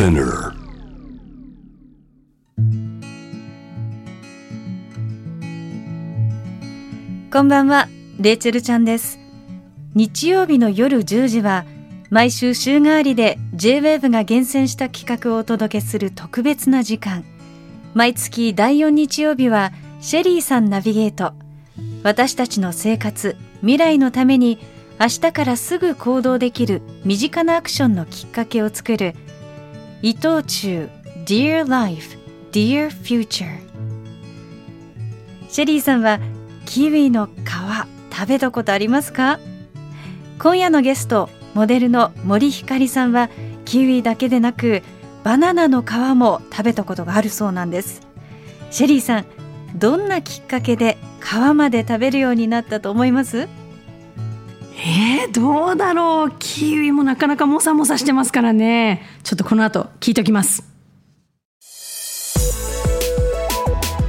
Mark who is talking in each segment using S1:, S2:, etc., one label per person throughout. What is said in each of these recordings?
S1: Spinner
S2: こんばんは、レイチェルちゃんです。日曜日の夜10時は、毎週週替わりで J-WAVE が厳選した企画をお届けする特別な時間。毎月第4日曜日は、シェリーさんナビゲート。私たちの生活、未来のために、明日からすぐ行動できる身近なアクションのきっかけを作る、伊藤忠 Dear Life, Dear Future。シェリーさんはキウイの皮食べたことありますか？今夜のゲストモデルの森ひかりさんはキウイだけでなくバナナの皮も食べたことがあるそうなんです。シェリーさんどんなきっかけで皮まで食べるようになったと思います？
S3: えー、どうだろう。キウイもなかなかもさもさしてますからね。ちょっとこの後聞いておきます。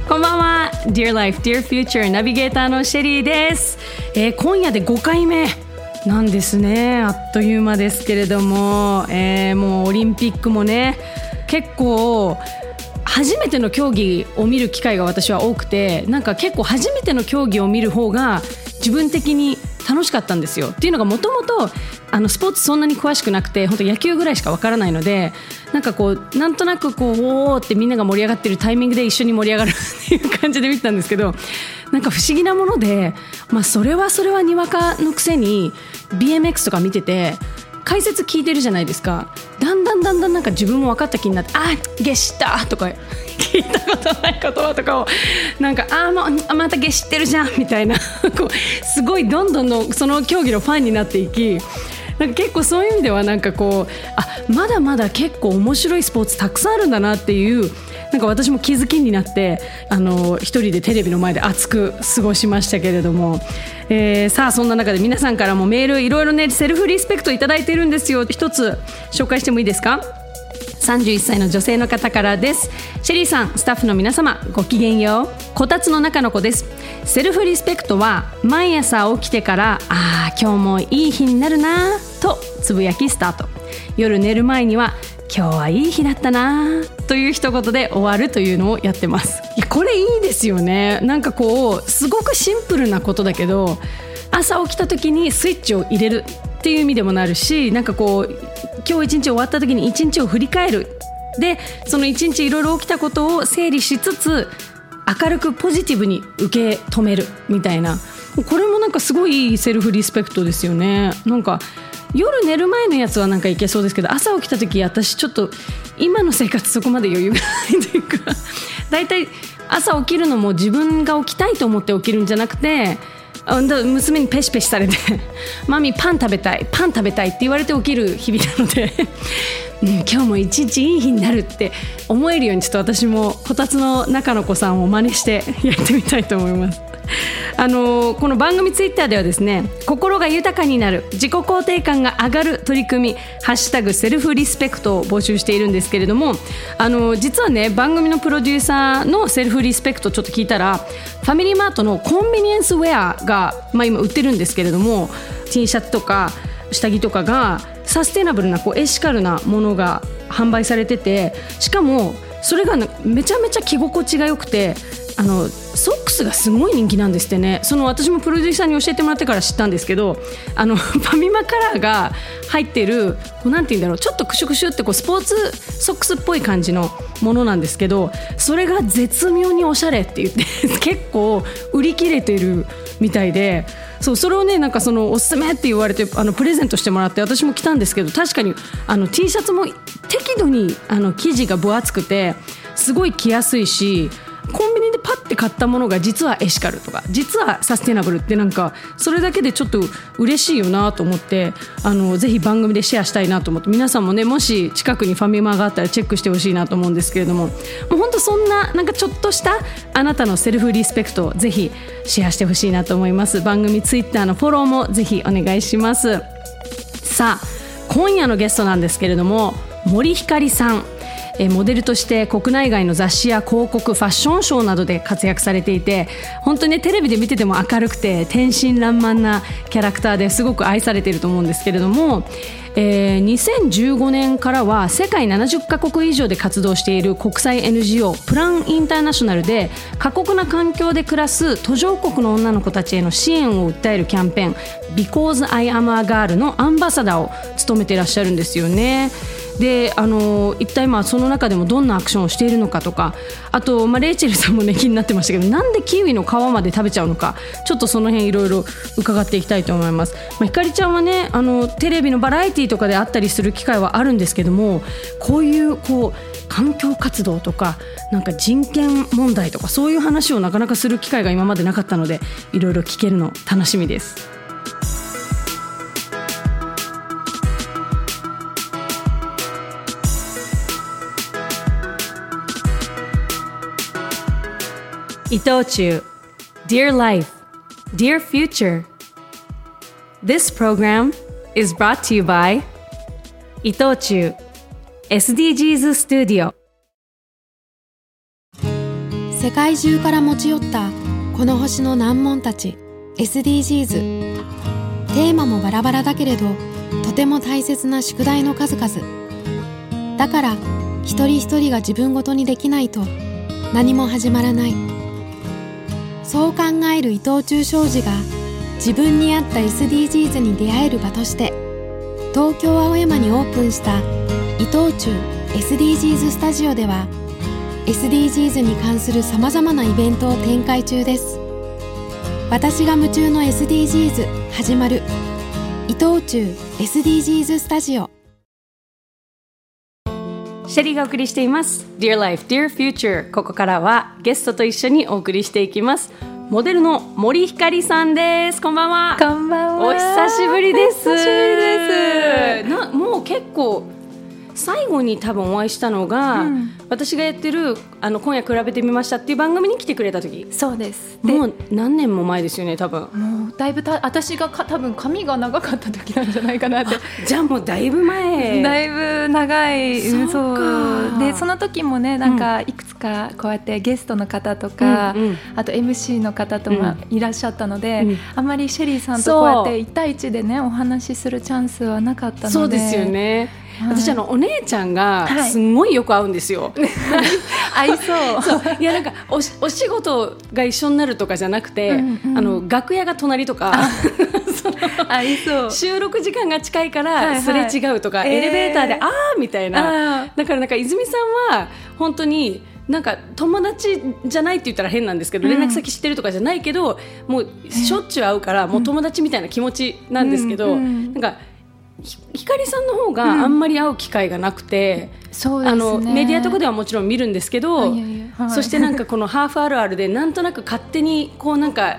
S3: こんばんは。Dear Life, Dear Future ナビゲーターのシェリーです、えー今夜で5回目なんですね。あっという間ですけれども、えーもうオリンピックもね結構初めての競技を見る機会が私は多くてなんか結構初めての競技を見る方が自分的に楽しかったんですよ。っていうのがもともとスポーツそんなに詳しくなくて本当野球ぐらいしかわからないのでなんかこうなんとなくこうおおってみんなが盛り上がってるタイミングで一緒に盛り上がる っていう感じで見てたんですけどなんか不思議なもので、まあ、それはそれはにわかのくせに BMX とか見てて解説聞いてるじゃないですか。だんだんだんだんなんか自分も分かった気になって「あゲシった」とか聞いたことない言葉とかをなんか「あまたゲシってるじゃん」みたいな。こうすごいどんどんのその競技のファンになっていきなんか結構そういう意味ではなんかこうあまだまだ結構面白いスポーツたくさんあるんだなっていうなんか私も気づきになってあの一人でテレビの前で熱く過ごしましたけれども、えーさあそんな中で皆さんからもメールいろいろねセルフリスペクトいただいてるんですよ。一つ紹介してもいいですか？31歳の女性の方からです。シェリーさんスタッフの皆様ごきげんよう。こたつの中の子です。セルフリスペクトは毎朝起きてからあー今日もいい日になるなとつぶやきスタート。夜寝る前には今日はいい日だったなという一言で終わるというのをやってます。いやこれいいですよね。なんかこうすごくシンプルなことだけど朝起きた時にスイッチを入れるっていう意味でもなるしなんかこう今日一日終わった時に一日を振り返る。でその一日いろいろ起きたことを整理しつつ明るくポジティブに受け止めるみたいな。これもなんかすごいセルフリスペクトですよね。なんか夜寝る前のやつはなんかいけそうですけど朝起きた時私ちょっと今の生活そこまで余裕がないというか大体朝起きるのも自分が起きたいと思って起きるんじゃなくて娘にペシペシされて「マミパン食べたいパン食べたい」って言われて起きる日々なので、うん、今日も一日いい日になるって思えるようにちょっと私もこたつの中の子さんを真似してやってみたいと思います。あのこの番組ツイッターではですね心が豊かになる自己肯定感が上がる取り組み「ハッシュタグセルフリスペクト」を募集しているんですけれどもあの実はね番組のプロデューサーのセルフリスペクトちょっと聞いたらファミリーマートのコンビニエンスウェアが、まあ、今売ってるんですけれども T シャツとか下着とかがサステナブルなこうエシカルなものが販売されててしかもそれがめちゃめちゃ着心地が良くてあのソックスがすごい人気なんですってね。その私もプロデューサーに教えてもらってから知ったんですけどあの ファミマカラーが入ってるこうなんて言うんだろう。ちょっとクシュクシュってこうスポーツソックスっぽい感じのものなんですけどそれが絶妙におしゃれって言って 結構売り切れてるみたいでそうそれをねなんかそのおすすめって言われてあのプレゼントしてもらって私も着たんですけど確かにあの T シャツも適度にあの生地が分厚くてすごい着やすいしコンビニでパッて買ったものが実はエシカルとか実はサステナブルってなんかそれだけでちょっと嬉しいよなと思ってあのぜひ番組でシェアしたいなと思って皆さんもねもし近くにファミマがあったらチェックしてほしいなと思うんですけれどももう本当そんななんかちょっとしたあなたのセルフリスペクトをぜひシェアしてほしいなと思います。番組ツイッターのフォローもぜひお願いします。さあ今夜のゲストなんですけれども森ひかりさん。えモデルとして国内外の雑誌や広告ファッションショーなどで活躍されていて本当にねテレビで見てても明るくて天真爛漫なキャラクターですごく愛されていると思うんですけれども、えー2015年からは世界70カ国以上で活動している国際 NGO プランインターナショナルで過酷な環境で暮らす途上国の女の子たちへの支援を訴えるキャンペーン Because I am a girl のアンバサダーを務めていらっしゃるんですよね。であの一体まあその中でもどんなアクションをしているのかとかあと、まあ、レイチェルさんもね気になってましたけどなんでキウイの皮まで食べちゃうのかちょっとその辺いろいろ伺っていきたいと思います、まあ、ひかりちゃんはねあのテレビのバラエティーとかであったりする機会はあるんですけどもこういうこう環境活動とかなんか人権問題とかそういう話をなかなかする機会が今までなかったのでいろいろ聞けるの楽しみです。伊藤忠 Dear Life, Dear Future. This program is brought to you by 伊藤忠 SDGs Studio.
S1: 世界中から持ち寄ったこの星の難問たち SDGs テーマもバラバラだけれどとても大切な宿題の数々。だから一人一人が自分ごとにできないと何も始まらない。そう考える伊藤忠商事が自分に合った SDGs に出会える場として東京青山にオープンした伊藤忠 SDGs スタジオでは SDGs に関するさまざまなイベントを展開中です。私が夢中の SDGs 始まる伊藤忠 SDGs スタジオ。
S3: シェリーがお送りしています。Dear Life, Dear Future ここからはゲストと一緒にお送りしていきます。モデルの森ひかりさんです。こんばんは。
S2: こんばんは。
S3: お久しぶりです。
S2: お久しぶりです。
S3: なもう結構最後に多分お会いしたのが、
S2: うん。
S3: 私がやってるあの今夜比べてみましたっていう番組に来てくれた時。
S4: そうです。で
S3: もう何年も前ですよね多分。
S4: もうだいぶた私がか多分髪が長かった時なんじゃないかなって。
S3: じゃあもうだいぶ前。
S4: だいぶ長い。うん
S3: そうか。
S4: でその時もねなんかいくつかこうやってゲストの方とか、
S3: うんうん。
S4: あと MC の方ともいらっしゃったので、
S3: うん。
S4: あまりシェリーさんとこうやって1対1でねお話しするチャンスはなかったので。
S3: そうですよね、
S4: はい。
S3: 私あのお姉ちゃんが
S4: はい。
S3: すんごいよく会うんですよ、
S4: 合いそう。
S3: そう。いやなんかおしお仕事が一緒になるとかじゃなくて、
S4: うんうん。
S3: あの楽屋が隣とか。その
S4: 合いそう。
S3: 収録時間が近いか
S4: はいはい。
S3: らすれ違うとか、
S4: えー。
S3: エレベーターで、あーみたいな。
S4: あ
S3: だからなんか泉さんは本当になんか友達じゃないって言ったら変なんですけど、
S4: うん。
S3: 連絡先知ってるとかじゃないけどもうしょっちゅう会うから、もう友達みたいな気持ちなんですけど、なんかひひかりさんの方があんまり会う機会がなくて、
S4: そうですね。
S3: あのメディアとかではもちろん見るんですけど、
S4: いやいやはい。
S3: そしてなんかこのハーフあるあるでなんとなく勝手にこうなんか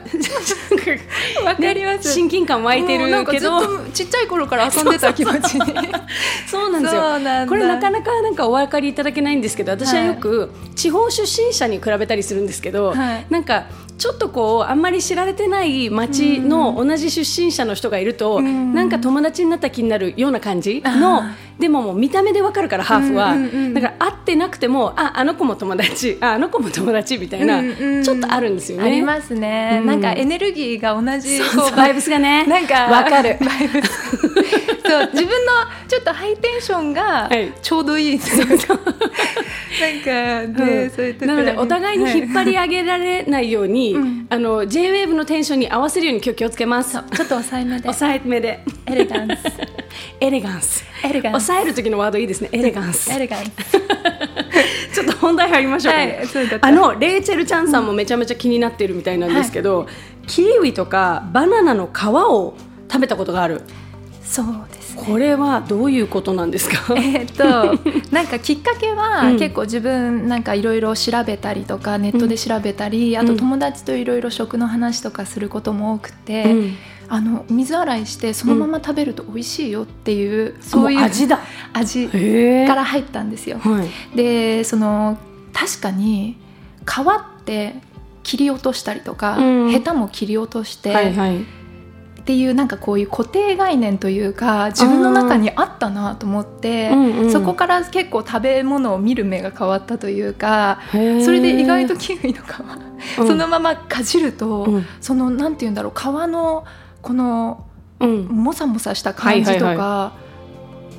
S4: わかります。
S3: 親近感湧いてるけど。
S4: とちっちゃい頃から遊んでた気持ちに。
S3: そうなんですよ。これなかなかなんかお分かりいただけないんですけど私はよく地方出身者に比べたりするんですけど、
S4: はい。
S3: なんかちょっとこうあんまり知られてない町の同じ出身者の人がいると、
S4: ん。
S3: なんか友達になった気になるような感じの
S4: あ
S3: でももう見た目でわかるからハーフは、
S4: うんうんうん。
S3: だから会ってなくてもああの子も友達ああの子も友達みたいな、
S4: うんうん。
S3: ちょっとあるんですよね。
S4: ありますね、
S3: うん。
S4: なんかエネルギーが同じ
S3: そう
S4: こ
S3: そう。バイブスがね
S4: なんか
S3: わかる。
S4: バイブス。そう自分のちょっとハイテンションが
S3: はい。
S4: ちょうどいいですよ、なんかね、そういう
S3: なのでお互いに引っ張り上げられないように、
S4: うん。
S3: あの J-WAVE のテンションに合わせるように今日気をつけます。
S4: はいちょっと抑えめで。
S3: 抑えめで。
S4: エレガンス
S3: エレガンス。
S4: エレガンス。
S3: 抑える時のワードいいですね。エレガンス。
S4: エレガンス。
S3: ちょっと本題入りましょうかね、
S4: はいそう
S3: あのレイチェルちゃんさんもめちゃめちゃ気になってるみたいなんですけど、キウイとかバナナの皮を食べたことがある。
S4: そうですね。
S3: これはどういうことなんですか？
S4: えーっと なんかきっかけは、
S3: うん。
S4: 結構自分なんかいろいろ調べたりとかネットで調べたり、あと友達といろいろ食の話とかすることも多くて、
S3: うん
S4: あの水洗いしてそのまま食べると美味しいよっていう、そういう
S3: も味だ。
S4: 味から入ったんですよ。
S3: はい。
S4: でその確かに皮って切り落としたりとか、
S3: うん。
S4: ヘタも切り落として、
S3: はいはい。
S4: っていうなんかこういう固定概念というか自分の中にあったなと思って、
S3: うんうん
S4: そこから結構食べ物を見る目が変わったというかそれで意外とキウイの皮、
S3: うん。
S4: そのままかじると、
S3: うん。
S4: そのなんて言うんだろう皮のこの
S3: うん。
S4: もさもさした感じとか、
S3: はいは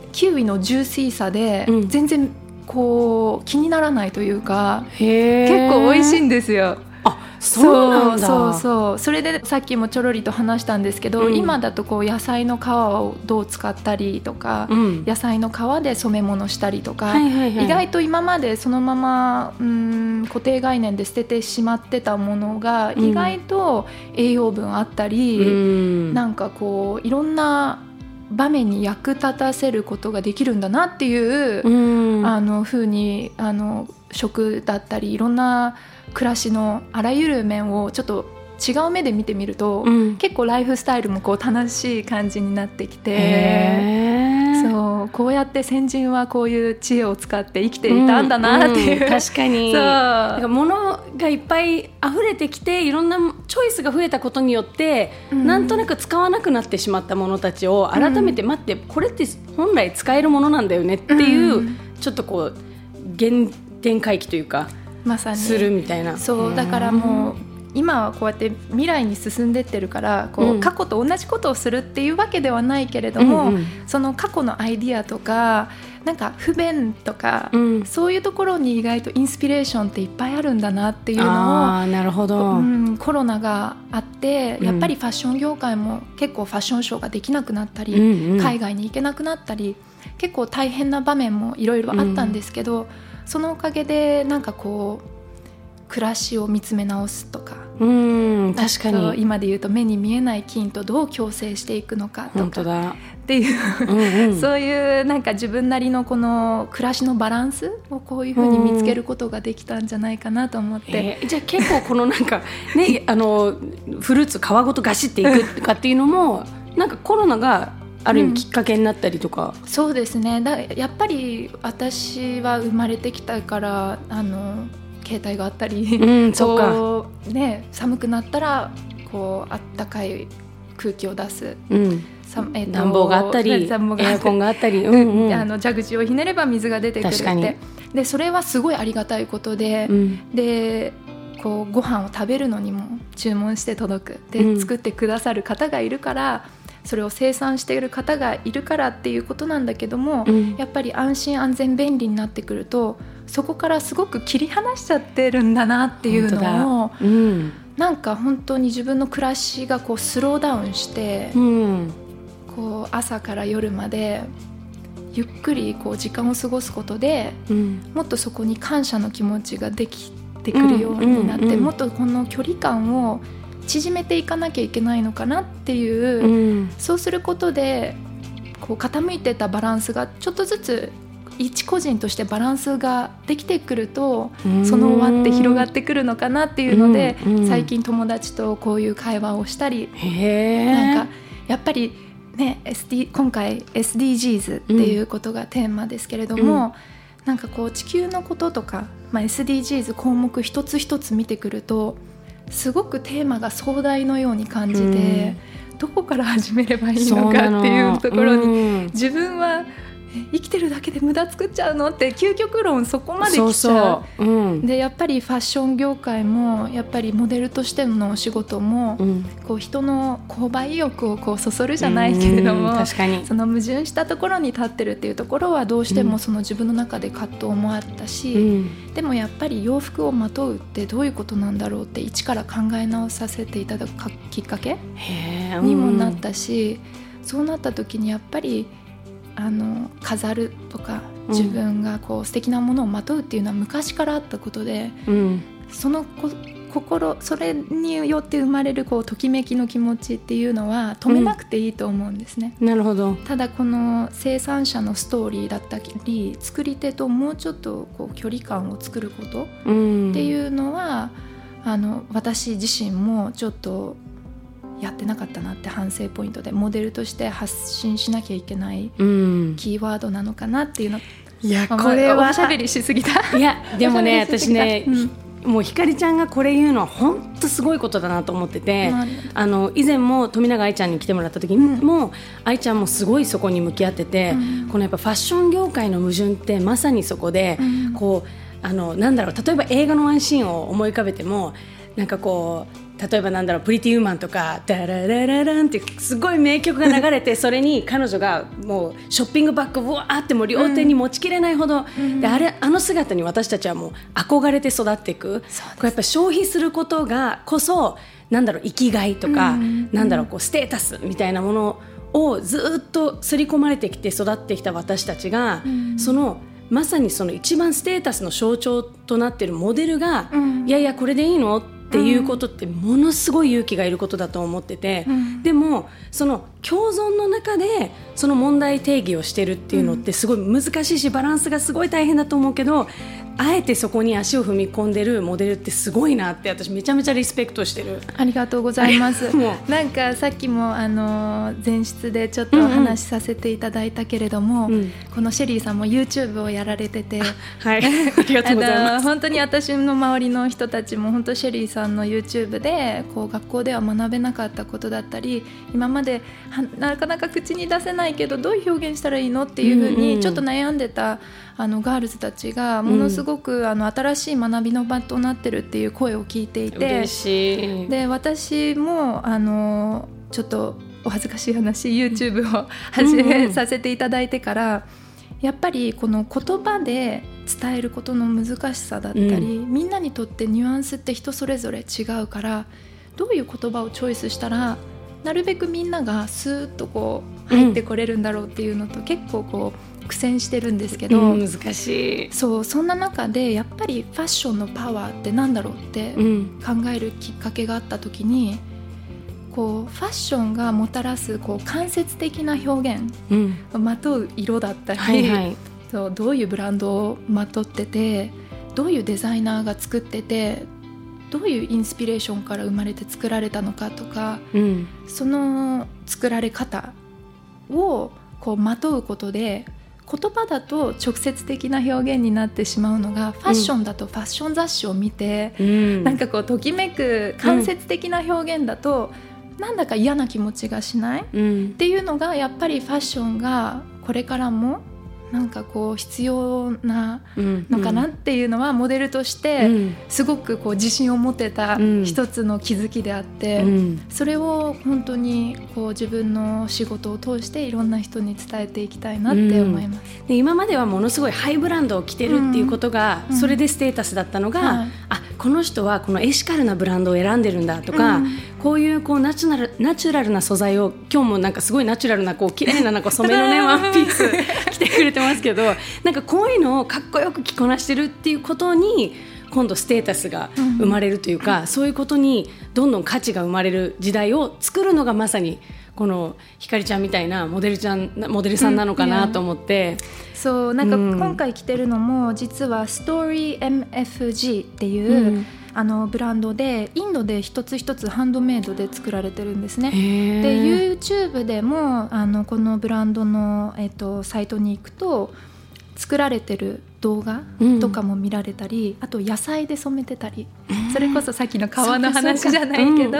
S3: い。
S4: キウイのジューシーさで
S3: うん。
S4: 全然こう気にならないというか、
S3: へー。
S4: 結構美味しいんですよ。
S3: あそうなんだ。
S4: そうそうそれでさっきもちょろりと話したんですけど、
S3: うん。
S4: 今だとこう野菜の皮をどう使ったりとか、
S3: うん。
S4: 野菜の皮で染め物したりとか、
S3: はいはいはい。
S4: 意外と今までそのままうん固定概念で捨ててしまってたものが
S3: うん。
S4: 意外と栄養分あったり、
S3: うん。
S4: なんかこういろんな場面に役立たせることができるんだなっていう、
S3: うん。
S4: あの風にあの食だったりいろんな暮らしのあらゆる面をちょっと違う目で見てみると、
S3: うん。
S4: 結構ライフスタイルもこう楽しい感じになってきて。そうこうやって先人はこういう知恵を使って生きていたんだなっていう、
S3: ん。ん。確かに。
S4: そう。
S3: なんか物がいっぱい溢れてきていろんなチョイスが増えたことによって、
S4: うん。
S3: なんとなく使わなくなってしまったものたちを改めて待って、これって本来使えるものなんだよねっていう、
S4: うん。
S3: ちょっとこう原点回帰というか
S4: まさに。
S3: するみたいな。
S4: そうだからもう今はこうやって未来に進んでってるからこう、
S3: うん。
S4: 過去と同じことをするっていうわけではないけれども、
S3: うんうん。
S4: その過去のアイディアとかなんか不便とか、
S3: うん。
S4: そういうところに意外とインスピレーションっていっぱいあるんだなっていうのを
S3: あーなるほど、
S4: うん、コロナがあって
S3: うん。
S4: やっぱりファッション業界も結構ファッションショーができなくなったり、
S3: うんうん。
S4: 海外に行けなくなったり結構大変な場面もいろいろあったんですけど、そのおかげでなんかこう暮らしを見つめ直すとか
S3: うん確かに。
S4: 今で言うと目に見えない菌とどう共生していくのかとか。
S3: 本当だ、
S4: っていう、
S3: うんうん、
S4: そういうなんか自分なりのこの暮らしのバランスをこういうふうに見つけることができたんじゃないかなと思って。
S3: えーじゃあ結構このなんかねあのフルーツ皮ごとガシっていくとかっていうのもなんかコロナがある意味きっかけになったりとか、
S4: そうですね。だやっぱり私は生まれてきたからあの携帯があったり、
S3: うんそっか。
S4: こうね、寒くなったらこうあったかい空気を出す、
S3: うん、
S4: さえっと
S3: 暖房があったり
S4: 暖房があったり。
S3: エアコンがあったり、うんうん。
S4: であの蛇口をひねれば水が出てくるって。でそれはすごいありがたいことで、
S3: うん。
S4: でこうご飯を食べるのにも注文して届く。で、
S3: うん。
S4: 作ってくださる方がいるからそれを生産している方がいるからっていうことなんだけども、
S3: うん。
S4: やっぱり安心安全便利になってくるとそこからすごく切り離しちゃってるんだなっていうのを
S3: うん。
S4: なんか本当に自分の暮らしがこうスローダウンして、
S3: うん。
S4: こう朝から夜までゆっくりこう時間を過ごすことで
S3: うん。
S4: もっとそこに感謝の気持ちができてくるようになって、もっとこの距離感を縮めていかなきゃいけないのかなっていう、
S3: うん。
S4: そうすることでこう傾いてたバランスがちょっとずつ一個人としてバランスができてくると、
S3: うん。
S4: その輪って広がってくるのかなっていうので、
S3: うん。うん。
S4: 最近友達とこういう会話をしたり、なんかやっぱりね SD 今回 SDGs っていうことがテーマですけれども、なんかこう地球のこととか、まあ、SDGs 項目一つ一つ見てくるとすごくテーマが壮大のように感じて、どこから始めればいいのかっていうところに
S3: に
S4: 自分はえ生きてるだけで無駄作っちゃうの？って究極論そこまで来ちゃう？
S3: そう、う。ん。
S4: でやっぱりファッション業界もやっぱりモデルとしてのお仕事も、
S3: うん、
S4: こう人の購買意欲をこうそそるじゃないけれども、
S3: うん確かに。
S4: その矛盾したところに立ってるっていうところはどうして
S3: うん。
S4: もその自分の中で葛藤もあったし、
S3: うん。
S4: でもやっぱり洋服をまとうってどういうことなんだろうって一から考え直させていただくかきっかけにもなったし、そうなった時にやっぱりあの飾るとか
S3: うん。
S4: 自分がこう素敵なものをまとうっていうのは昔からあったことで
S3: うん。
S4: そのこ心それによって生まれるこうときめきの気持ちっていうのは止めなくていいと思うんですね。
S3: なるほど。
S4: ただこの生産者のストーリーだったり作り手ともうちょっとこう距離感を作ること
S3: うん
S4: っていうのは、あの私自身もちょっとやってなかったなって反省ポイントでモデルとして発信しなきゃいけない
S3: うん。
S4: キーワードなのかなっていうの。
S3: いや
S4: まあ
S3: これは
S4: おしゃべりしすぎた。
S3: いやでもね私ね、
S4: うん。
S3: もうひかりちゃんがこれ言うのは本当すごいことだなと思ってて、
S4: うん。
S3: あの以前も富永愛ちゃんに来てもらった時も、愛ちゃんもすごいそこに向き合ってて、
S4: うん。
S3: このやっぱファッション業界の矛盾ってまさにそこで、
S4: うん。
S3: こうあのなんだろう例えば映画のワンシーンを思い浮かべてもなんかこう例えばなんだろうプリティウーマンとかダラララランってすごい名曲が流れてそれに彼女がもうショッピングバッグをわーってもう両手に持ちきれないほど、であれあの姿に私たちはもう憧れて育っていく。こうやっぱ消費することがこそなんだろう生きがいとか、
S4: うん。
S3: なんだろうこうステータスみたいなものをずっと刷り込まれてきて育ってきた私たちが、
S4: うん。
S3: そのまさにその一番ステータスの象徴となっているモデルが、
S4: うん。
S3: いやいやこれでいいの？っていうことってものすごい勇気がいることだと思ってて、
S4: うん。
S3: でもその共存の中でその問題定義をしてるっていうのってすごい難しいしバランスがすごい大変だと思うけどあえてそこに足を踏み込んでるモデルってすごいなって私めちゃめちゃリスペクトしてる。
S4: ありがとうございます。なんかさっきもあの前室でちょっとお話しさせていただいたけれども、
S3: うん。
S4: このシェリーさんも YouTube をやられてて。
S3: はい、ありがとうございます。
S4: 本当に私の周りの人たちも本当シェリーさんの YouTube でこう学校では学べなかったことだったり今まではなかなか口に出せないけどどういう表現したらいいのっていうふうにちょっと悩んでたあのガールズたちがものすごくあの新しい学びの場となってるっていう声を聞いていて
S3: 嬉しい。
S4: で私もあのちょっとお恥ずかしい話 YouTube を始
S3: うん
S4: め
S3: うん
S4: させていただいてから、やっぱりこの言葉で伝えることの難しさだったり、
S3: う
S4: みんなにとってニュアンスって人それぞれ違うからどういう言葉をチョイスしたらなるべくみんながスーッとこう入ってこれるんだろうっていうのと、結構こう苦戦してるんですけど。
S3: うん難しい。
S4: そうそんな中でやっぱりファッションのパワーってなんだろうって
S3: うん
S4: 考えるきっかけがあった時にこうファッションがもたらすこう間接的な表現
S3: うん
S4: まとう色だったり、
S3: はいはい。
S4: そうどういうブランドをまとっててどういうデザイナーが作っててどういうインスピレーションから生まれて作られたのかとか
S3: うん。
S4: その作られ方をこうまとうことで言葉だと直接的な表現になってしまうのがファッションだとファッション雑誌を見て、
S3: うん。
S4: なんかこうときめく間接的な表現だと、なんだか嫌な気持ちがしないっ
S3: うん。
S4: ていうのがやっぱりファッションがこれからもなんかこう必要な
S3: うん。
S4: のかなっていうのはモデルとして
S3: うん。
S4: すごくこう自信を持てた
S3: うん。
S4: 一つの気づきであって。
S3: うん。
S4: それを本当にこう自分の仕事を通していろんな人に伝えていきたいなって思います。
S3: で今まではものすごいハイブランドを着てるっていうことが、
S4: うん。
S3: それでステータスだったのが、
S4: はい。
S3: あこの人はこのエシカルなブランドを選んでるんだとか、
S4: うん。
S3: こういうこうナチュラルナチュラルな素材を今日もなんかすごいナチュラルなこう綺麗ななんか染めのね ワンピース 着てくれてますけどなんかこういうのをかっこよく着こなしてるっていうことに今度ステータスが生まれるというか、そういうことにどんどん価値が生まれる時代を作るのがまさにこのひかりちゃんみたいなモデルちゃんモデルさんなのかなと思って。
S4: そうなんか
S3: うん。
S4: 今回着てるのも実はストーリー MFG っていう、
S3: うん
S4: あのブランドでインドで一つ一つハンドメイドで作られてるんですね。
S3: へ
S4: で
S3: ー
S4: YouTube でもあのこのブランドの、えっと、サイトに行くと作られてる動画とかも見られたり、あと野菜で染めてたり、それこそさっきの皮の話じゃないけど、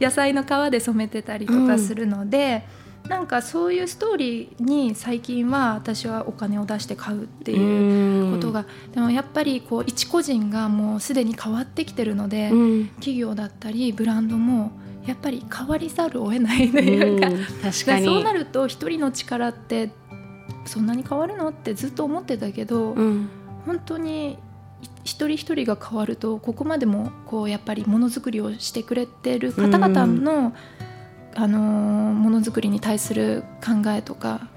S4: 野菜の皮で染めてたりとかするので、なんかそういうストーリーに最近は私はお金を出して買うっていうことが、でもやっぱりこう一個人がもうすでに変わってきてるので、
S3: うん。
S4: 企業だったりブランドもやっぱり変わりざるを得ないというか。
S3: うん確かに。
S4: でそうなると一人の力ってそんなに変わるのってずっと思ってたけど、
S3: うん。
S4: 本当にい一人一人が変わるとここまでもこうやっぱりものづくりをしてくれてる方々の、あのーものづくりに対する考えとか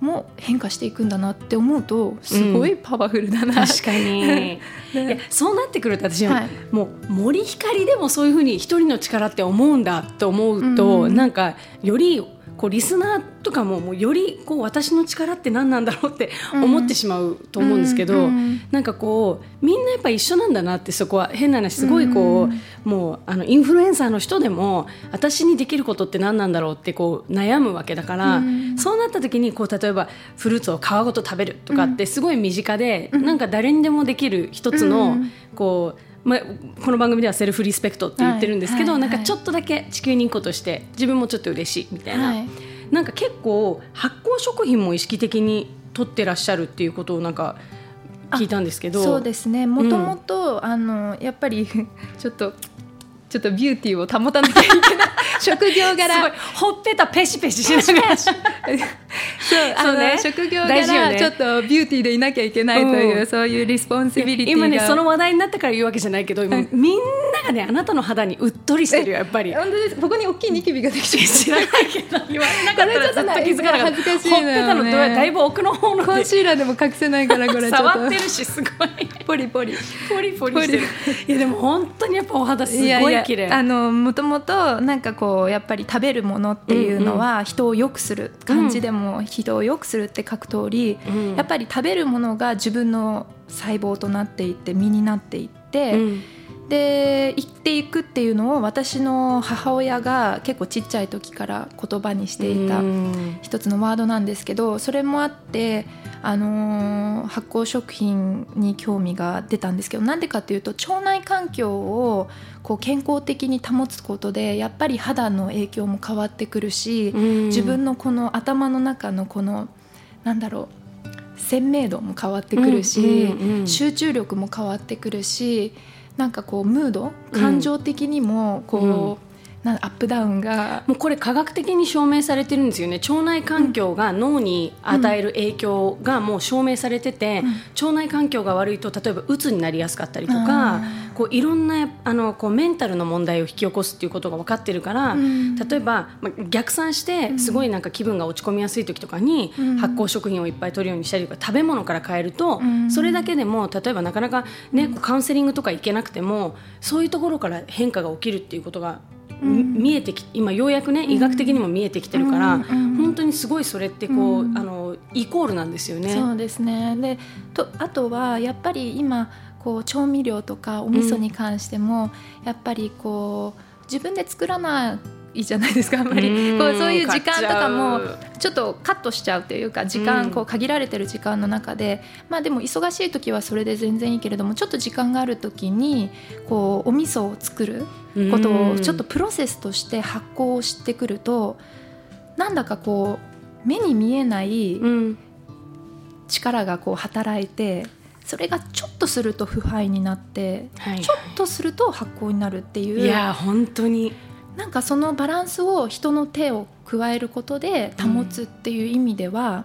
S4: も変化していくんだなって思うとすごいパワフルだな、
S3: 確かに。いやそうなってくると私は、
S4: はい。
S3: もう森光でもそういうふうに一人の力って思うんだと思うと、
S4: うん。
S3: なんかよりこうリスナーとかももうよりこう私の力って何なんだろうって思ってしまうと思うんですけど、
S4: うんうん
S3: なんかこうみんなやっぱ一緒なんだなってそこは変な話すごいこう、もうあのインフルエンサーの人でも私にできることって何なんだろうってこう悩むわけだから、
S4: うん。
S3: そうなった時にこう例えばフルーツを皮ごと食べるとかってすごい身近で、なんか誰にでもできる一つの、
S4: うん。
S3: こうまあ、この番組ではセルフリスペクトって言ってるんですけど、
S4: はいはい
S3: なんかちょっとだけ地球にいいことして自分もちょっと嬉しいみたいな、
S4: はい。
S3: なんか結構発酵食品も意識的に取ってらっしゃるっていうことをなんか聞いたんですけど。
S4: そうですね。もともとあのやっぱり ちょっとちょっとビューティーを保たなきゃいけない。職業柄
S3: ほっぺたペシペシしながら。
S4: そう。あの
S3: ね
S4: 職業
S3: 大事よね。
S4: 柄ちょっとビューティーでいなきゃいけないという、
S3: うん。
S4: そういう responsibility が。
S3: 今ねその話題になったから言うわけじゃないけど今みんながねあなたの肌にうっとりしてるよやっぱり。
S4: 本当ですここに大きいニキビができちゃう
S3: 知らないけど。言われなかったらずっと気づかなかった。
S4: 恥ずかしい
S3: ほっぺたのどだいぶ奥の方の
S4: コンシーラーでも隠せないからこれちょっと。
S3: 触ってるしすごい
S4: ポリポリ。
S3: ポリポリしてる。いやでも本当にやっぱお肌すごい
S4: あのもともとなんかこうやっぱり食べるものっていうのは人を良くする、漢字でも人を良くするって書く通り、
S3: うん。
S4: やっぱり食べるものが自分の細胞となっていって身になっていって、
S3: うん。
S4: で生きていくっていうのを私の母親が結構ちっちゃい時から言葉にしていた
S3: うん。
S4: 一つのワードなんですけどそれもあって、あのー発酵食品に興味が出たんですけどなんでかっていうと腸内環境をこう健康的に保つことでやっぱり肌の影響も変わってくるし、
S3: うん。
S4: 自分のこの頭の中のこのなんだろう鮮明度も変わってくるし、
S3: うんうんうん。
S4: 集中力も変わってくるしなんかこうムード感情的にもこう、アップダウンが。
S3: もうこれ科学的に証明されてるんですよね。腸内環境が脳に与える影響がもう証明されてて、腸内環境が悪いと例えばうつになりやすかったりとか
S4: あ
S3: こういろんなあのこうメンタルの問題を引き起こすっていうことが分かってるから、
S4: ん。
S3: 例えば、まあ、逆算してすごいなんか気分が落ち込みやすい時とかに
S4: うん。
S3: 発酵食品をいっぱい取るようにしたりとか食べ物から変えると、
S4: うん。
S3: それだけでも例えばなかなか、ね、カウンセリングとか行けなくてもそういうところから変化が起きるっていうことがみ見えてき今ようやくね医学的にも見えてきてるから、
S4: うんうん
S3: 本当にすごいそれってこう、
S4: うん。
S3: あのイコールなんですよね。
S4: そうですね。でとあとはやっぱり今こう調味料とかお味噌に関しても、やっぱりこう自分で作らないじゃないですかあんまり。
S3: うん。
S4: こうそういう時間とかも
S3: ち
S4: ょっとカットしちゃうというか時間、
S3: うん
S4: こう限られてる時間の中でまあでも忙しい時はそれで全然いいけれどもちょっと時間がある時にこうお味噌を作ることをちょっとプロセスとして発酵をしてくるとなんだかこう目に見えない
S3: うん
S4: 力がこう働いてそれがちょっとすると腐敗になって
S3: はい
S4: ちょっとすると発酵になるっていう
S3: いや本当に
S4: なんかそのバランスを人の手を加えることで保つっていう意味では、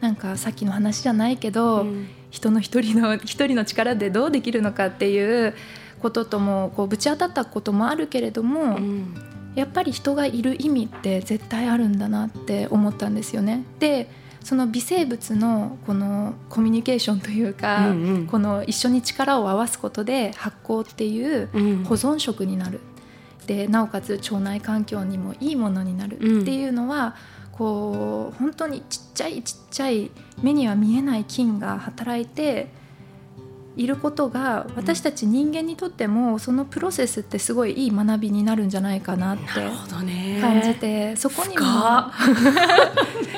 S4: なんかさっきの話じゃないけど、
S3: うん。
S4: 人の一人の一人の力でどうできるのかっていうことともこうぶち当たったこともあるけれども、
S3: うん。
S4: やっぱり人がいる意味って絶対あるんだなって思ったんですよね。でその微生物のこのコミュニケーションというか、
S3: うんうん。
S4: この一緒に力を合わすことで発酵っていう
S3: うん。
S4: 保存食になるでなおかつ腸内環境にもいいものになるっていうのは、こう本当にちっちゃいちっちゃい目には見えない菌が働いていることが私たち人間にとってもそのプロセスってすごいいい学びになるんじゃないかなって感じて、そこにも
S3: 深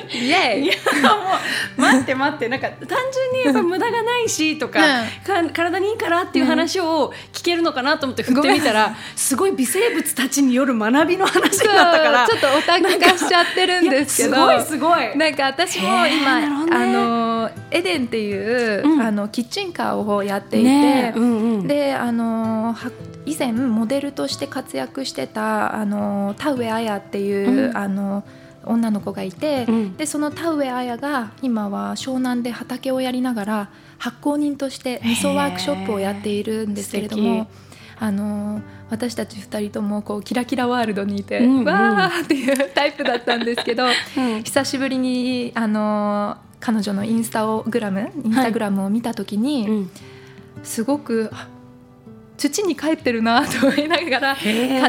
S4: イエイ。
S3: いやもう待って待ってなんか単純にやっぱ無駄がないしとか,、か体にいいからっていう話を聞けるのかなと思って振ってみたら、すごい微生物たちによる学びの話
S4: そう
S3: になったから
S4: ちょっとオタク化しちゃってるんですけど。
S3: すごいすごい。
S4: なんか私も今、
S3: ね。
S4: あのエデンっていう、
S3: うん。
S4: あのキッチンカーをやっていて、
S3: ねえうんうん。
S4: であのは以前モデルとして活躍してたあの田上綾っていう、
S3: うん。
S4: あの女の子がいて、
S3: うん。
S4: でその田上綾が今は湘南で畑をやりながら発酵人として味噌ワークショップをやっているんですけれども
S3: 素。
S4: あの私たち2人ともこうキラキラワールドにいて、
S3: うんうん。
S4: わーっていうタイプだったんですけど、
S3: うん。
S4: 久しぶりにあの彼女のインスタグラムインスタグラムを見た時に、
S3: うん
S4: すごくあ土に帰ってるなと思いながら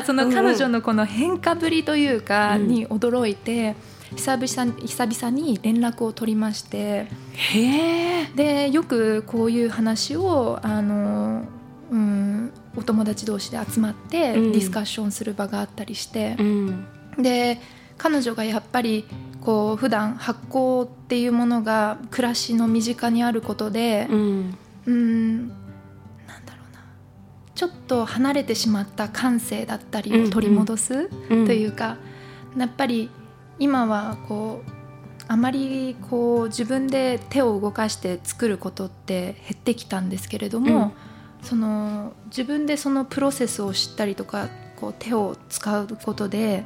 S4: その彼女
S3: うん。
S4: のこの変化ぶりというか、
S3: うん。
S4: に驚いて久々に久々に連絡を取りまして。でよくこういう話をあの、うん、お友達同士で集まってデ
S3: うん。
S4: ィスカッションする場があったりして。
S3: うん。
S4: で彼女がやっぱりこう普段発酵っていうものが暮らしの身近にあることで
S3: うん。
S4: うんちょっと離れてしまった感性だったりを取り戻すというか、やっぱり今はこうあまりこう自分で手を動かして作ることって減ってきたんですけれども、うん、その自分でそのプロセスを知ったりとかこう手を使うことで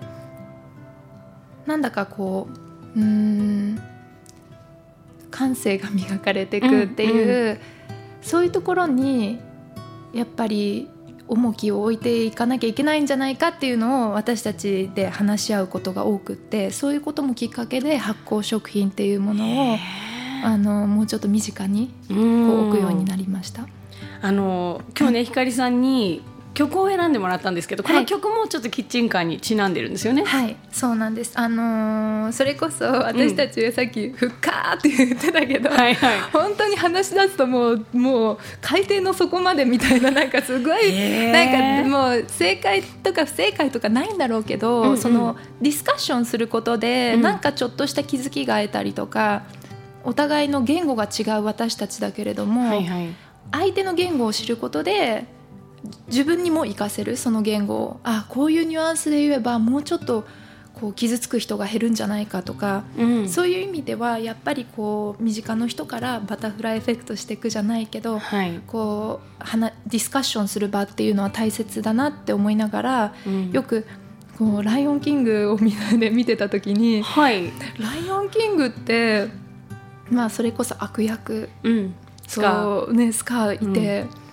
S4: なんだかこううん感性が磨かれていくっていう、うんうん、そういうところにやっぱり重きを置いていかなきゃいけないんじゃないかっていうのを私たちで話し合うことが多くってそういうこともきっかけで発酵食品っていうものをあのもうちょっと身近にこう置くようになりました？
S3: あの今日ね、ひかりさんに曲を選んでもらったんですけど、この曲もちょっとキッチンカーにちなんでるんですよね。
S4: はい、そうなんです。あのー、それこそ私たちさっき「ふっか」って言ってたけど、はいはい、本当に話し出すともうもう海底の底までみたいななんかすごい、なんかもう正解とか不正解とかないんだろうけど、うんうん、そのディスカッションすることで、うん、なんかちょっとした気づきが得たりとか、お互いの言語が違う私たちだけれども、はいはい、相手の言語を知ることで自分にも活かせるその言語を。あこういうニュアンスで言えばもうちょっとこう傷つく人が減るんじゃないかとか、うん、そういう意味ではやっぱりこう身近の人からバタフライエフェクトしていくじゃないけど、はい、こうディスカッションする場っていうのは大切だなって思いながら、うん、よくこう「ライオンキング」をみんなで見てた時に「はい、ライオンキング」ってまあそれこそ悪役、うん、そうねスカーいて。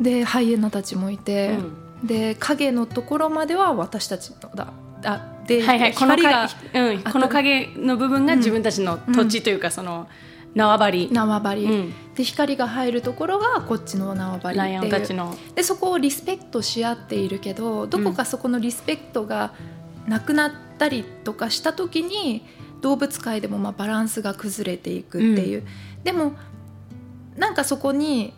S4: でハイエナたちもいて、うん、で影のところまでは私たちのだ。あで、はいはい、
S3: このが、うん、この影の部分が自分たちの土地というか、その縄張り。
S4: 縄張り、うん、で光が入るところがこっちの縄張りライオンたちの。でそこをリスペクトし合っているけどどこかそこのリスペクトがなくなったりとかした時に動物界でもまあバランスが崩れていくっていう、うん、でもなんかそこに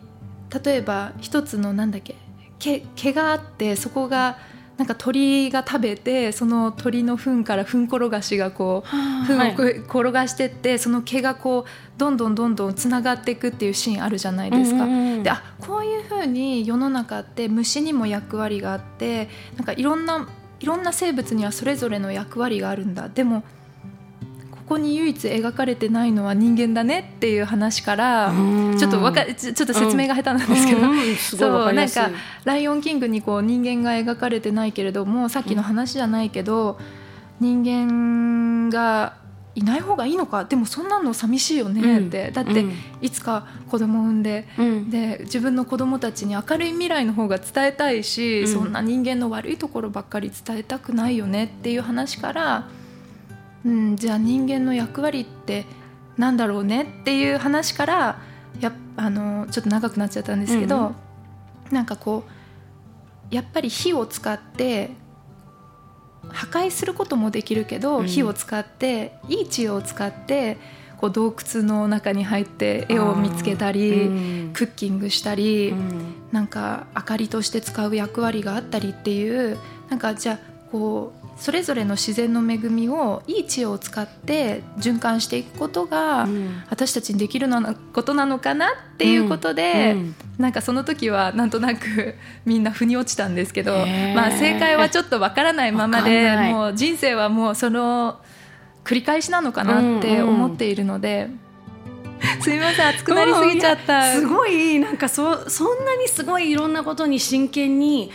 S4: 例えば一つのなんだっけ毛毛があってそこがなんか鳥が食べてその鳥の糞から糞転がしがこう糞を転がしてって、はい、その毛がこうどんどんどんどんつながっていくっていうシーンあるじゃないですか。であこういうふうに世の中って虫にも役割があってなんかいろんないろんな生物にはそれぞれの役割があるんだ。でもこに唯一描かれてないのは人間だねっていう話からちょっとわかちょっと説明が下手なんですけど、うん、そうなんか「ライオンキング」にこう人間が描かれてないけれどもさっきの話じゃないけど、人間がいない方がいいのかでもそんなの寂しいよねって、うん、だっていつか子供を産んでうん、で自分の子供たちに明るい未来の方が伝えたいし、うん、そんな人間の悪いところばっかり伝えたくないよねっていう話からうん、じゃあ人間の役割ってなんだろうねっていう話からやあのちょっと長くなっちゃったんですけど、うん、なんかこうやっぱり火を使って破壊することもできるけど、うん、火を使っていい知恵を使ってこう洞窟の中に入って絵を見つけたり、うん、クッキングしたり、うん、なんか明かりとして使う役割があったりっていうなんかじゃあこうそれぞれの自然の恵みをいい知恵を使って循環していくことが、私たちにできるのことなのかなっていうことで、うん。うん、なんかその時はなんとなく みんな腑に落ちたんですけど、まあ、正解はちょっとわからないままでもう人生はもうその繰り返しなのかなって思っているので。うんうんすみません熱くなりすぎちゃった、
S3: すごいなんかそそんなにすごいいろんなことに真剣に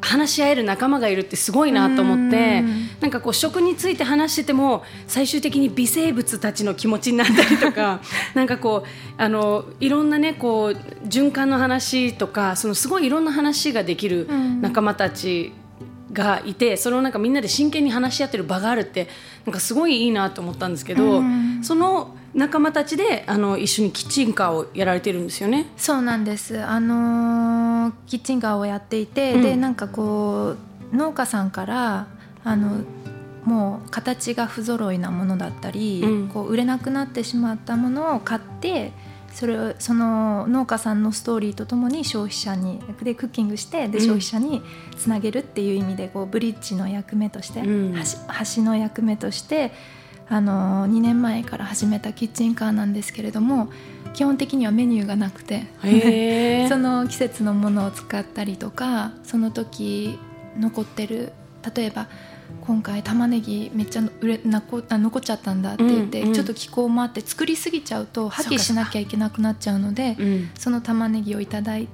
S3: 話し合える仲間がいるってすごいなと思ってなんかこう食について話してても最終的に微生物たちの気持ちになったりとか なんかこうあのいろんなねこう循環の話とかそのすごいいろんな話ができる仲間たちがいてそれをなんかみんなで真剣に話し合ってる場があるってなんかすごいいいなと思ったんですけど、その仲間たちであの一緒にキッチンカーをやられてるんですよね。
S4: そうなんです。あのー、キッチンカーをやっていて、うん、でなんかこう農家さんからあのもう形が不揃いなものだったり、うん、こう売れなくなってしまったものを買ってそれをその農家さんのストーリーとともに消費者にでクッキングしてで消費者につなげるっていう意味でこうブリッジの役目として、うん、橋橋の役目としてあの2年前から始めたキッチンカーなんですけれども基本的にはメニューがなくて。その季節のものを使ったりとかその時残ってる例えば今回玉ねぎめっちゃ売れなこあ残っちゃったんだって言って、うんうん、ちょっと気候もあって作りすぎちゃうと破棄しなきゃいけなくなっちゃうのでその玉ねぎをいただいいい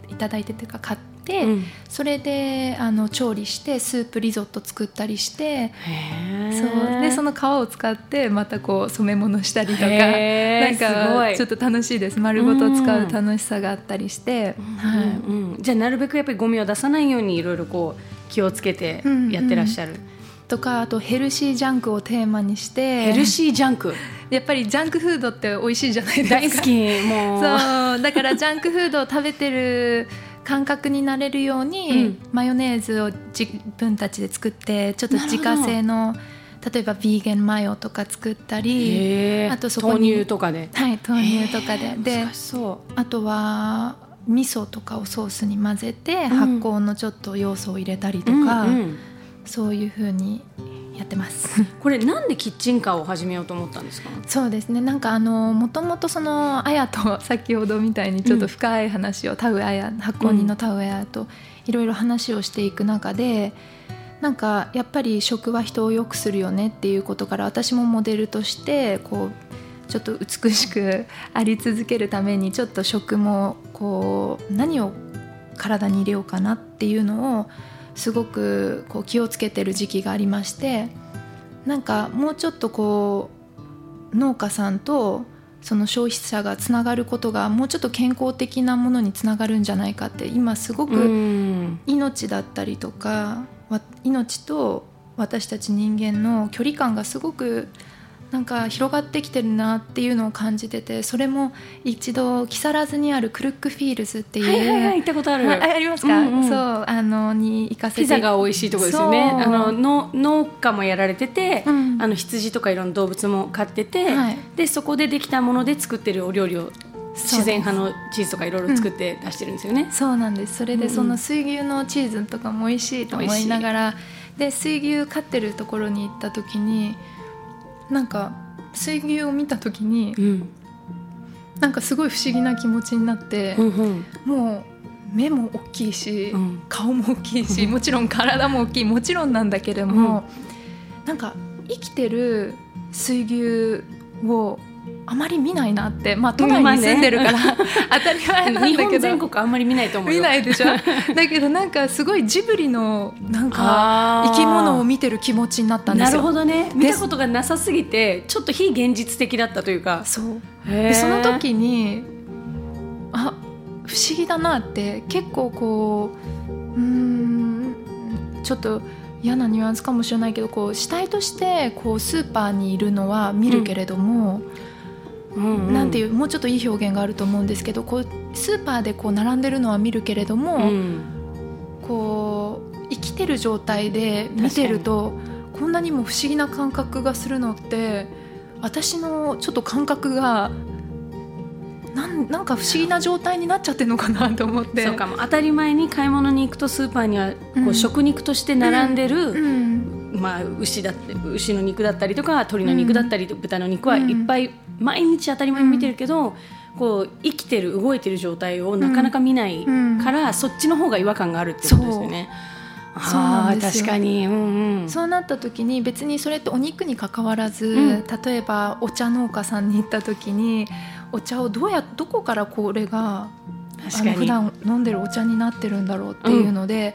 S4: てというか買って、うん、それであの調理してスープリゾット作ったりしてそう。でその皮を使ってまたこう染め物したりとかなんかちょっと楽しいです。丸ごと使う楽しさがあったりして、
S3: はいうんうん、じゃあなるべくやっぱりゴミを出さないようにいろいろこう気をつけてやってらっしゃる。うんうん。
S4: とかあとヘルシージャンクをテーマにして
S3: ヘルシージャンク？
S4: やっぱりジャンクフードって美味しいじゃないですか。
S3: 大好きも
S4: う。そう。だからジャンクフードを食べてる感覚になれるように、うん、マヨネーズを自分たちで作ってちょっと自家製の例えばビーガンマヨとか作ったり
S3: あとそこに豆乳とかで。
S4: はい豆乳とかで。であとは味噌とかをソースに混ぜて、発酵のちょっと要素を入れたりとか、うんうんそういうふうにやってます。
S3: これなんでキッチンカーを始めようと思ったんですか？
S4: そうですね。なんかあのもともとそのあやと先ほどみたいにちょっと深い話を、うん、田上あや発酵人の田上あやといろいろ話をしていく中で、なんかやっぱり食は人を良くするよねっていうことから私もモデルとしてこうちょっと美しくあり続けるためにちょっと食もこう何を体に入れようかなっていうのをすごくこう気をつけてる時期がありましてなんかもうちょっとこう農家さんとその消費者がつながることがもうちょっと健康的なものにつながるんじゃないかって今すごく命だったりとか命と私たち人間の距離感がすごくなんか広がってきてるなっていうのを感じててそれも一度木更津にあるクルックフィールズっていう、はい
S3: はいはい、行ったことある。
S4: あありますか、うんうん、そうあのに行かせて。
S3: ピザが美味しいところですよね。あのの農家もやられてて、うん、あの羊とかいろんな動物も飼ってて、はい、でそこでできたもので作ってるお料理を自然派のチーズとかいろいろ作って出してるんですよね、
S4: うん、そうなんです。それでその水牛のチーズとかも美味しいと思いながらで水牛飼ってるところに行った時になんか水牛を見た時に、うん、なんかすごい不思議な気持ちになって、うんうん、もう目も大きいし、うん、顔も大きいしもちろん体も大きいもちろんなんだけれども、うん、なんか生きてる水牛をあまり見ないなってまあ都内に住んでるから、ね、当たり前なんだけど。
S3: 全国あんまり見ないと思う
S4: 見ないでしょだけどなんかすごいジブリのなんか生き物を見てる気持ちになったんですよ。
S3: なるほどね。見たことがなさすぎてちょっと非現実的だったというか。
S4: そう。でその時にあ不思議だなって結構こううんちょっと嫌なニュアンスかもしれないけどこう死体としてこうスーパーにいるのは見るけれども、うんうんうん、なんていうもうちょっといい表現があると思うんですけどこうスーパーでこう並んでるのは見るけれども、うん、こう生きてる状態で見てるとこんなにも不思議な感覚がするのって私のちょっと感覚がなんなんか不思議な状態になっちゃってるのかなと思って。
S3: そうかも。当たり前に買い物に行くとスーパーにはこう食肉として並んでる、うん。うん、まあ、牛だって牛の肉だったりとか鶏の肉だったり、うん、豚の肉はいっぱい毎日当たり前に見てるけど、うん、こう生きてる動いてる状態をなかなか見ないから、うん、そっちの方が違和感があるってことですよね。そうなんです確かに、うん
S4: うん、そうなった時に別にそれってお肉にかかわらず、うん、例えばお茶農家さんに行った時にお茶をどうやどこからこれが普段飲んでるお茶になってるんだろうっていうので、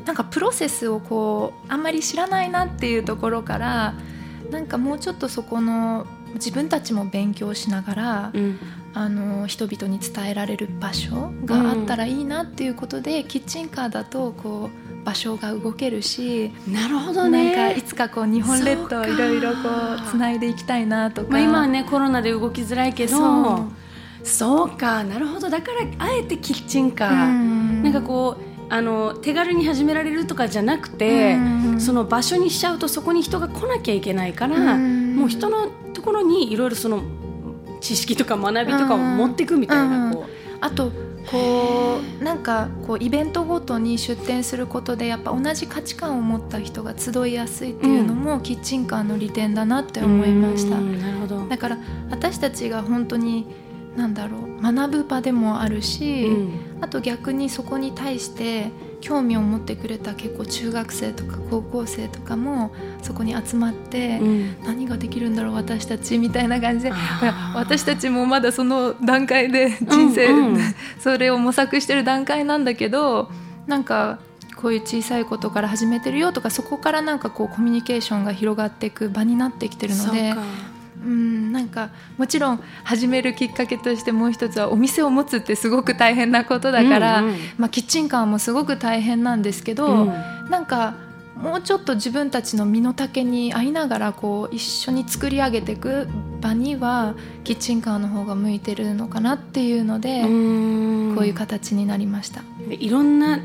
S4: うん、なんかプロセスをこうあんまり知らないなっていうところからなんかもうちょっとそこの自分たちも勉強しながら、うん、あの人々に伝えられる場所があったらいいなっていうことで、うん、キッチンカーだとこう場所が動けるし
S3: なるほどね。
S4: なんかいつかこう日本列島いろいろこうつないでいきたいなとか、
S3: まあ、今はねコロナで動きづらいけどそう。かなるほど。だからあえてキッチンカー、ん、なんかこうあの手軽に始められるとかじゃなくて、その場所にしちゃうとそこに人が来なきゃいけないから、もう人のところにいろいろその知識とか学びとかを持っていくみたいな、こう。
S4: あとこうなんかこうイベントごとに出店することでやっぱ同じ価値観を持った人が集いやすいっていうのも、キッチンカーの利点だなって思いました。
S3: なるほど。
S4: だから私たちが本当になんだろう学ぶ場でもあるし、
S3: うん。
S4: あと逆にそこに対して興味を持ってくれた結構中学生とか高校生とかもそこに集まって、
S3: うん。
S4: 何ができるんだろう私たちみたいな感じで私たちもまだその段階で人生、
S3: うん。うん
S4: それを模索してる段階なんだけどなんかこういう小さいことから始めてるよとかそこからなんかこうコミュニケーションが広がっていく場になってきてるので
S3: そう
S4: んなんかもちろん始めるきっかけとしてもう一つはお店を持つってすごく大変なことだから、
S3: うんうん。
S4: まあ、キッチンカーもすごく大変なんですけど、
S3: うん。
S4: なんかもうちょっと自分たちの身の丈に合いながらこう一緒に作り上げていく場にはキッチンカーの方が向いてるのかなっていうので、
S3: うん。
S4: こういう形になりました。
S3: でいろんな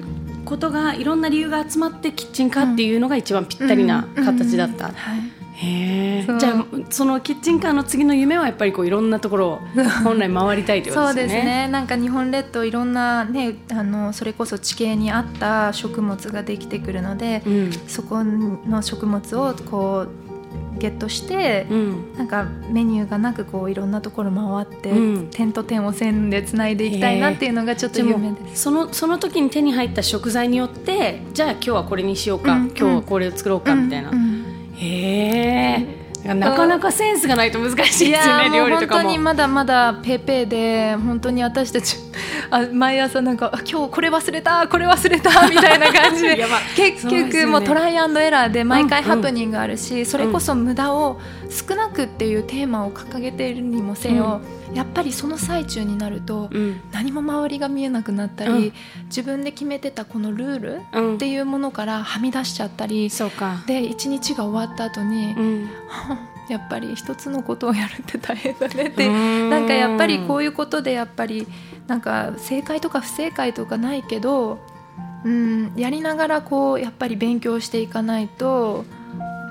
S3: ことがいろんな理由が集まってキッチンカーっていうのが一番ぴったりな形だった、
S4: うんはい
S3: じゃあそのキッチンカーの次の夢はやっぱりこういろんなところを本来回りたいということ
S4: そう
S3: ですよね
S4: ですね。なんか日本列島いろんなねあのそれこそ地形に合った食物ができてくるので、
S3: うん。
S4: そこの食物をこうゲットして、
S3: うん。
S4: なんかメニューがなくこういろんなところ回って、
S3: うん。
S4: 点と点を線でつないでいきたいなっていうのがちょっと
S3: で
S4: 夢
S3: も
S4: です。
S3: そのその時に手に入った食材によってじゃあ今日はこれにしようか、
S4: うん。
S3: 今日はこれを作ろうかみたいな、
S4: うんうん
S3: へえ。なかなかセンスがないと難しいです
S4: い
S3: よね料理とかも。
S4: 当にまだまだペーペーで本当に私たちあ毎朝なんかあ今日これ忘れたこれ忘れた みたいな感じで。結
S3: そうですよね。
S4: 局もうトライアンドエラーで毎回
S3: うん。うん
S4: ハプニングあるし、それこそ無駄を少なくっていうテーマを掲げているにもせよ、やっぱりその最中になると、
S3: うん。
S4: 何も周りが見えなくなったり、
S3: うん。
S4: 自分で決めてたこのルール
S3: うん。
S4: っていうものからはみ出しちゃったり、で一日が終わった後に、
S3: うん。
S4: やっぱり一つのことをやるって大変だねって
S3: うん。
S4: なんかやっぱりこういうことでやっぱりなんか正解とか不正解とかないけど、うん、やりながらこうやっぱり勉強していかないと、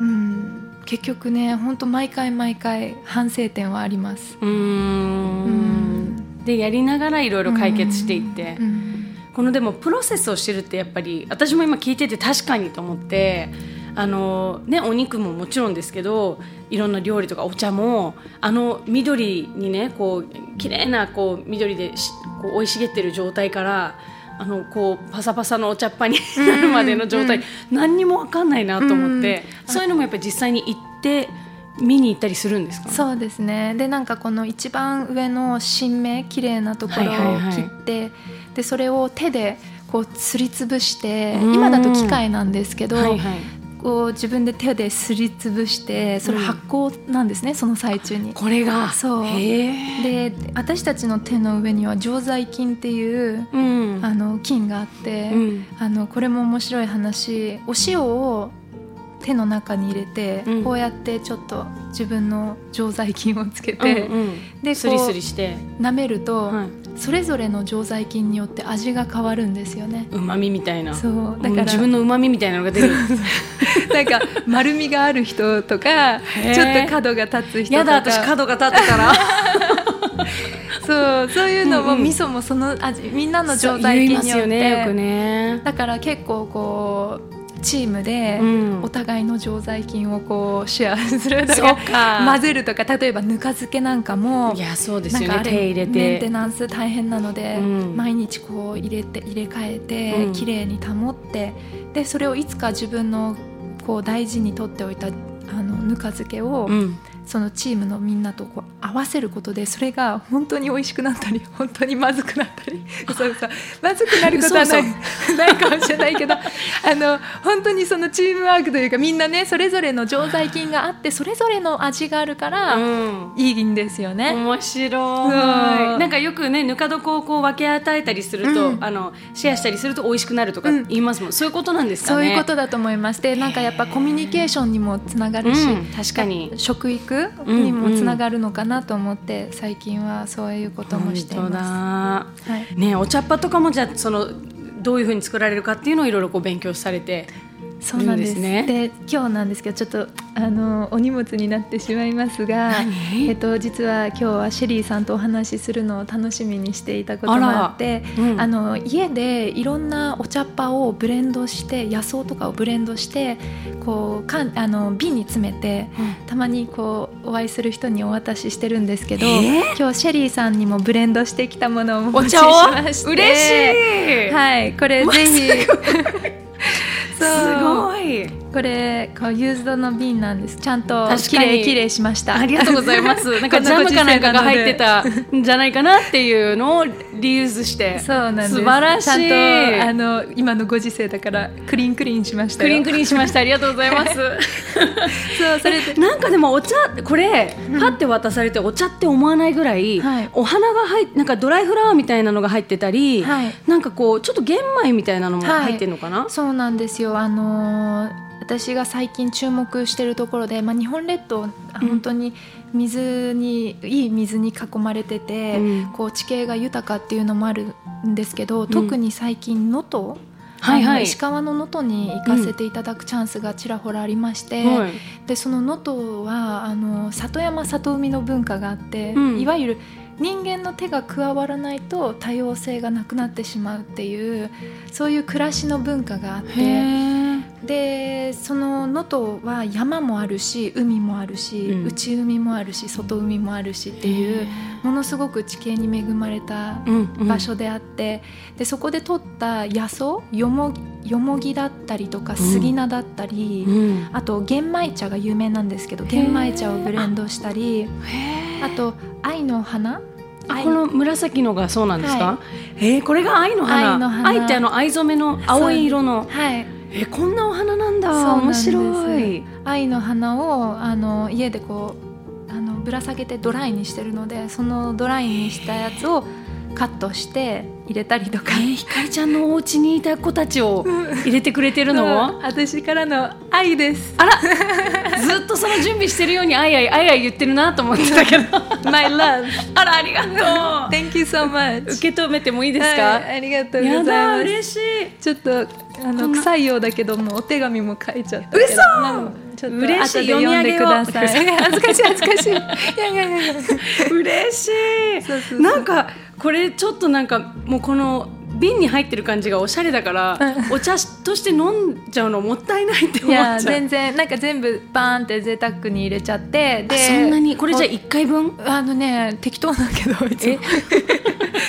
S4: うん、結局ね本当毎回毎回反省点はあります。
S3: うーん。でやりながらいろいろ解決していって、
S4: うん。
S3: このでもプロセスを知るってやっぱり私も今聞いてて確かにと思ってあの、ね、お肉ももちろんですけどいろんな料理とかお茶もあの緑にねこう綺麗なこう緑でしこう生い茂ってる状態からあのこうパサパサのお茶っ葉になるまでの状態、何にも分かんないなと思って、そういうのもやっぱり実際に行って見に行ったりするんですか？
S4: そうですね。でなんかこの一番上の新芽綺麗なところを
S3: はいはいはい。
S4: 切って、でそれを手でこうすりつぶして
S3: うん。
S4: 今だと機械なんですけど、
S3: はいはい
S4: こう自分で手ですりつぶしてそれ
S3: うん
S4: 発酵なんですね、その最中に。
S3: これが？
S4: そう。で私たちの手の上には常在菌っていう
S3: うん。
S4: あの菌があって、
S3: うん。
S4: あのこれも面白い話。お塩を手の中に入れて、
S3: うん。
S4: こうやってちょっと自分の常在菌をつけて、
S3: うんうん。
S4: で
S3: スリ
S4: こう
S3: スリして。
S4: 舐めると、
S3: はい
S4: それぞれの常在菌によって味が変わるんですよね。
S3: うまみみたいな。
S4: そう。だから
S3: うん自分のうまみみたいなのが出る。
S4: なんか丸みがある人とか
S3: ー。
S4: ちょっと角が立つ人とか。
S3: やだ私角が立ってたら。
S4: そうそういうのも、
S3: うんうん。
S4: 味噌もその味みんなの
S3: そう
S4: 常在
S3: 言います
S4: 菌によって。
S3: よねよくね。
S4: だから結構こうチームで
S3: うん。
S4: お互いの常在菌をこうシェアするとか
S3: か。
S4: 混ぜるとか例えばぬか漬けなんかも
S3: いやそうですよね。手入れ
S4: メンテ
S3: て
S4: ナンス大変なので、
S3: うん。
S4: 毎日こう入れて入れ替えて、
S3: うん。
S4: 綺麗に保ってでそれをいつか自分のこう大事に取っておいたあのぬか漬けを、
S3: うん
S4: そのチームのみんなとこう合わせることでそれが本当に美味しくなったり本当にまずくなったり そうそうまずくなることはない
S3: そ
S4: ないかもしれないけどあの本当にそのチームワークというかみんなねそれぞれの常在菌があってそれぞれの味があるから、
S3: うん。
S4: いいんですよね。
S3: 面白
S4: うん
S3: い。なんかよくねぬか床をこう分け与えたりすると、
S4: うん。
S3: あのシェアしたりすると美味しくなるとか
S4: うん。
S3: 言いますもん、そういうことなんですか
S4: そう
S3: ね
S4: いうことだと思います。で、なんかやっぱコミュニケーションにもつながるし、
S3: うん。確かに。
S4: 食育にもつながるのかなと思って、最近はそういうこともしていま
S3: だ
S4: す。はい。
S3: ねお茶っ葉とかもじゃあそのどういうふうに作られるかっていうのをいろいろこう勉強されて
S4: そうなんです。ね。で今日なんですけどちょっとあのお荷物になってしまいますが、えっと、実は今日はシェリーさんとお話しするのを楽しみにしていたことがあって、うん、あの家でいろんなお茶っ葉をブレンドして野草とかをブレンドしてこうかんあの瓶に詰めて、うん、たまにこうお会いする人にお渡ししてるんですけど、今日シェリーさんにもブレンドしてきたものをお持ちしまして。
S3: 嬉しい。
S4: はいこれぜひ
S3: すごい。
S4: これこうユーズドの瓶なんです。ちゃんときれいきれいしました。
S3: ありがとうございます。なんかジャムかなんかが入ってたんじゃないかなっていうのをリユースして。
S4: そうなんです。
S3: 素晴らしい。ちゃ
S4: んとあの今のご時世だからクリーンクリーンしました。
S3: クリーンクリーンしました。ありがとうございます。
S4: そうそれで。
S3: なんかでもお茶これ、うん、パって渡されてお茶って思わないぐらい、はい、お花が入なんかドライフラワーみたいなのが入ってたり、はい、なんかこうちょっと玄米みたいなのも入ってるのかな、はい、
S4: そうなんですよ。あのー私が最近注目しているところで、まあ、日本列島本当に水に、うん、いい水に囲まれてて、うん、こう地形が豊かっていうのもあるんですけど、特に最近能登、はいはい、石川の能登に行かせていただくチャンスがちらほらありまして、うん、でその能登はあの里山里海の文化があって、いわゆる人間の手が加わらないと多様性がなくなってしまうっていうそういう暮らしの文化があってでその能登は山もあるし海もあるし、うん、内海もあるし外海もあるしっていうものすごく地形に恵まれた場所であって、うんうん、でそこで取った野草よもよもぎだったりとか杉菜だったり、うん、あと玄米茶が有名なんですけど玄米茶をブレンドしたりあと愛の花。
S3: この紫のがそうなんですか、はい、えー、これが愛の花。愛の花。愛ってあの藍染めの青い色の。はいえこんなお花なんだ。面白い。
S4: 愛の花をあの家でこうあのぶら下げてドライにしてるのでそのドライにしたやつをカットして入れたりとか、
S3: えー、ひかりちゃんのお家にいた子たちを入れてくれてるの、
S4: うん、私からの愛です。
S3: あら。ずっとその準備してるように愛愛愛愛言ってるなと思ってたけど。
S4: My love
S3: あらありがとう。
S4: Thank you so much
S3: 受け止めてもいいですか、は
S4: い、ありがとうございます。
S3: 嬉しい。
S4: ちょっとあの臭いようだけどもお手紙も書いちゃった
S3: 嘘。
S4: ちょっと嬉しい読んでください。恥ずかしい恥ずかしいいやいやいや
S3: 嬉しいなんかこれちょっとなんかもうこの瓶に入ってる感じがおしゃれだからお茶として飲んじゃうのもったいないって思っちゃう。
S4: 全然。なんか全部バーンって贅沢に入れちゃって
S3: でそんなに？これじゃ1回分？
S4: あのね適当だけど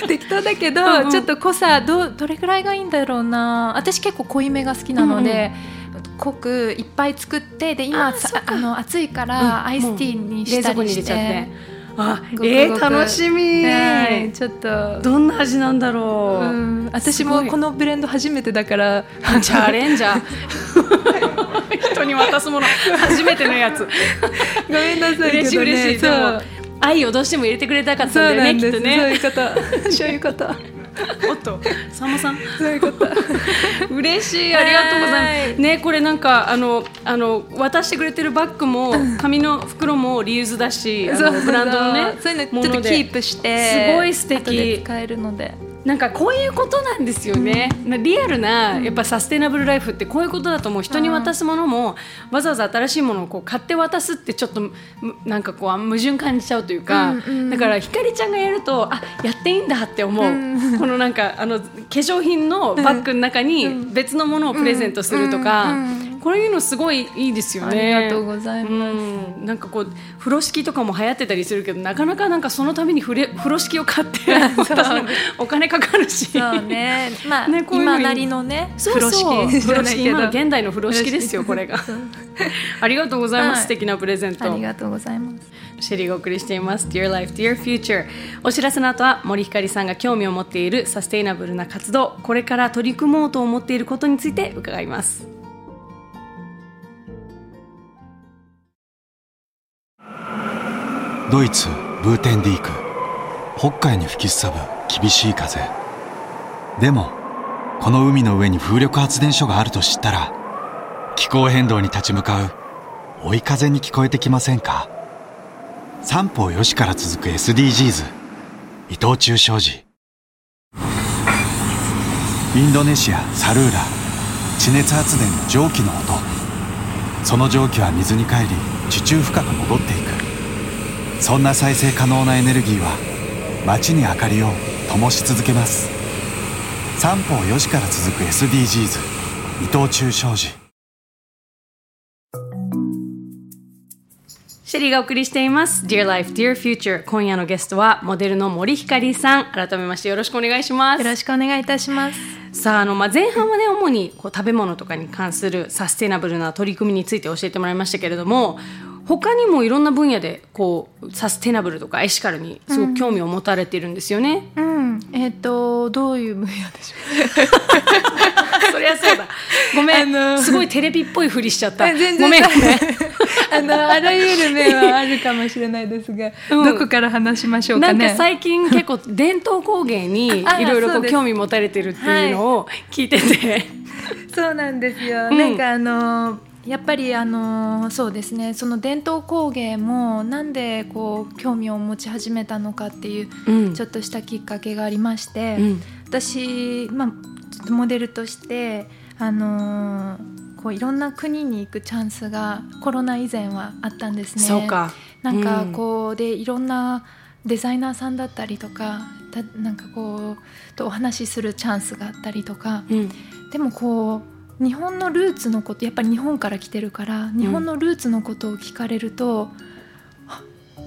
S4: 適当だけど、うんうん、ちょっと濃さどどれぐらいがいいんだろうな。私結構濃いめが好きなので、うんうん、濃くいっぱい作ってで今あの暑いからアイスティーにしたりして。
S3: あえー、楽しみ、
S4: はい、ちょっと。
S3: どんな味なんだろう、うん、
S4: 私もこのブレンド初めてだから。
S3: チャレンジャー。人に渡すもの。初めてのやつ。
S4: ごめんなさい、
S3: ね、嬉しい嬉しい。そう愛をどうしても入れてくれたかったんだよねきっとね。
S4: そういうこと。そういうこと。
S3: おっとさんまさん。
S4: そういうこと。
S3: 嬉しいありがとうございます。ねこれなんかあのあの渡してくれてるバッグも紙の袋もリユースだしブランドのね
S4: そういうのちょっとキープして
S3: すごい素敵。
S4: 使えるので
S3: なんかこういうことなんですよね、うん、リアルなやっぱサステナブルライフってこういうことだと思う人に渡すものもわざわざ新しいものをこう買って渡すってちょっとなんかこう矛盾感じちゃうというか、うんうん、だからひかりちゃんがやるとあやっていいんだって思う、うん、このなんかあの化粧品のバッグの中に別のものをプレゼントするとか。うんこういうのすごいいいですよね。
S4: ありがとうございます。
S3: うん、なんかこう風呂敷とかも流行ってたりするけど、なかなかなんかそのために風呂敷を買ってお金かかるし。
S4: そうね。まあ、ね、こういう今なりのね、
S3: 風呂敷風呂敷 今現代の風呂敷ですよこれが。ありがとうございます。素敵なプレゼント。
S4: ありがとうございます。
S3: シェリーがお送りしています Dear Life, Dear Future お知らせの後は森ひかりさんが興味を持っているサステイナブルな活動これから取り組もうと思っていることについて伺います
S5: ドイツブーテンディーク。北海に吹きすさぶ厳しい風。でもこの海の上に風力発電所があると知ったら気候変動に立ち向かう追い風に聞こえてきませんか？三方よしから続く SDGs 伊藤忠商事。インドネシアサルーラ。地熱発電の蒸気の音。その蒸気は水に帰り地中深く戻っていく。そんな再生可能なエネルギーは街に明かりを灯し続けます。三方4時から続く SDGs 伊藤忠商事。
S3: シェリーがお送りしています。Dear Life, Dear Future 今夜のゲストはモデルの森ひかりさん。改めましてよろしくお願いします。
S4: よろしくお願いいたします。
S3: さああの、まあ、前半はね主にこう食べ物とかに関するサステナブルな取り組みについて教えてもらいましたけれども他にもいろんな分野でこうサステナブルとかエシカルにすごく興味を持たれているんですよね。
S4: うん、えっ、とどういう分野でしょ
S3: そりゃそうだ。ごめん、
S4: あの
S3: すごいテレビっぽいふりしちゃった。
S4: う。全然
S3: ごめんごめん。
S4: あのあらゆる面はあるかもしれないですが、
S3: うん
S4: どこから話しましょうかね？
S3: なんか最近結構伝統工芸に
S4: あ
S3: いろいろこ
S4: そう
S3: 興味持たれてるっていうのを聞いてて、
S4: そうなんですよ。
S3: うん
S4: なんかあのやっぱりあのそうですね。その伝統工芸もなんでこう興味を持ち始めたのかっていう
S3: うん。
S4: ちょっとしたきっかけがありまして、
S3: うん。
S4: 私、まあ、ちょっとモデルとしてあのこういろんな国に行くチャンスがコロナ以前はあったんですね。
S3: そうか。
S4: なんか
S3: うん。
S4: こうでいろんなデザイナーさんだったりとかたなんかこうとお話しするチャンスがあったりとか
S3: うん。
S4: でもこう日本のルーツのことやっぱり日本から来てるから日本のルーツのことを聞かれると、あ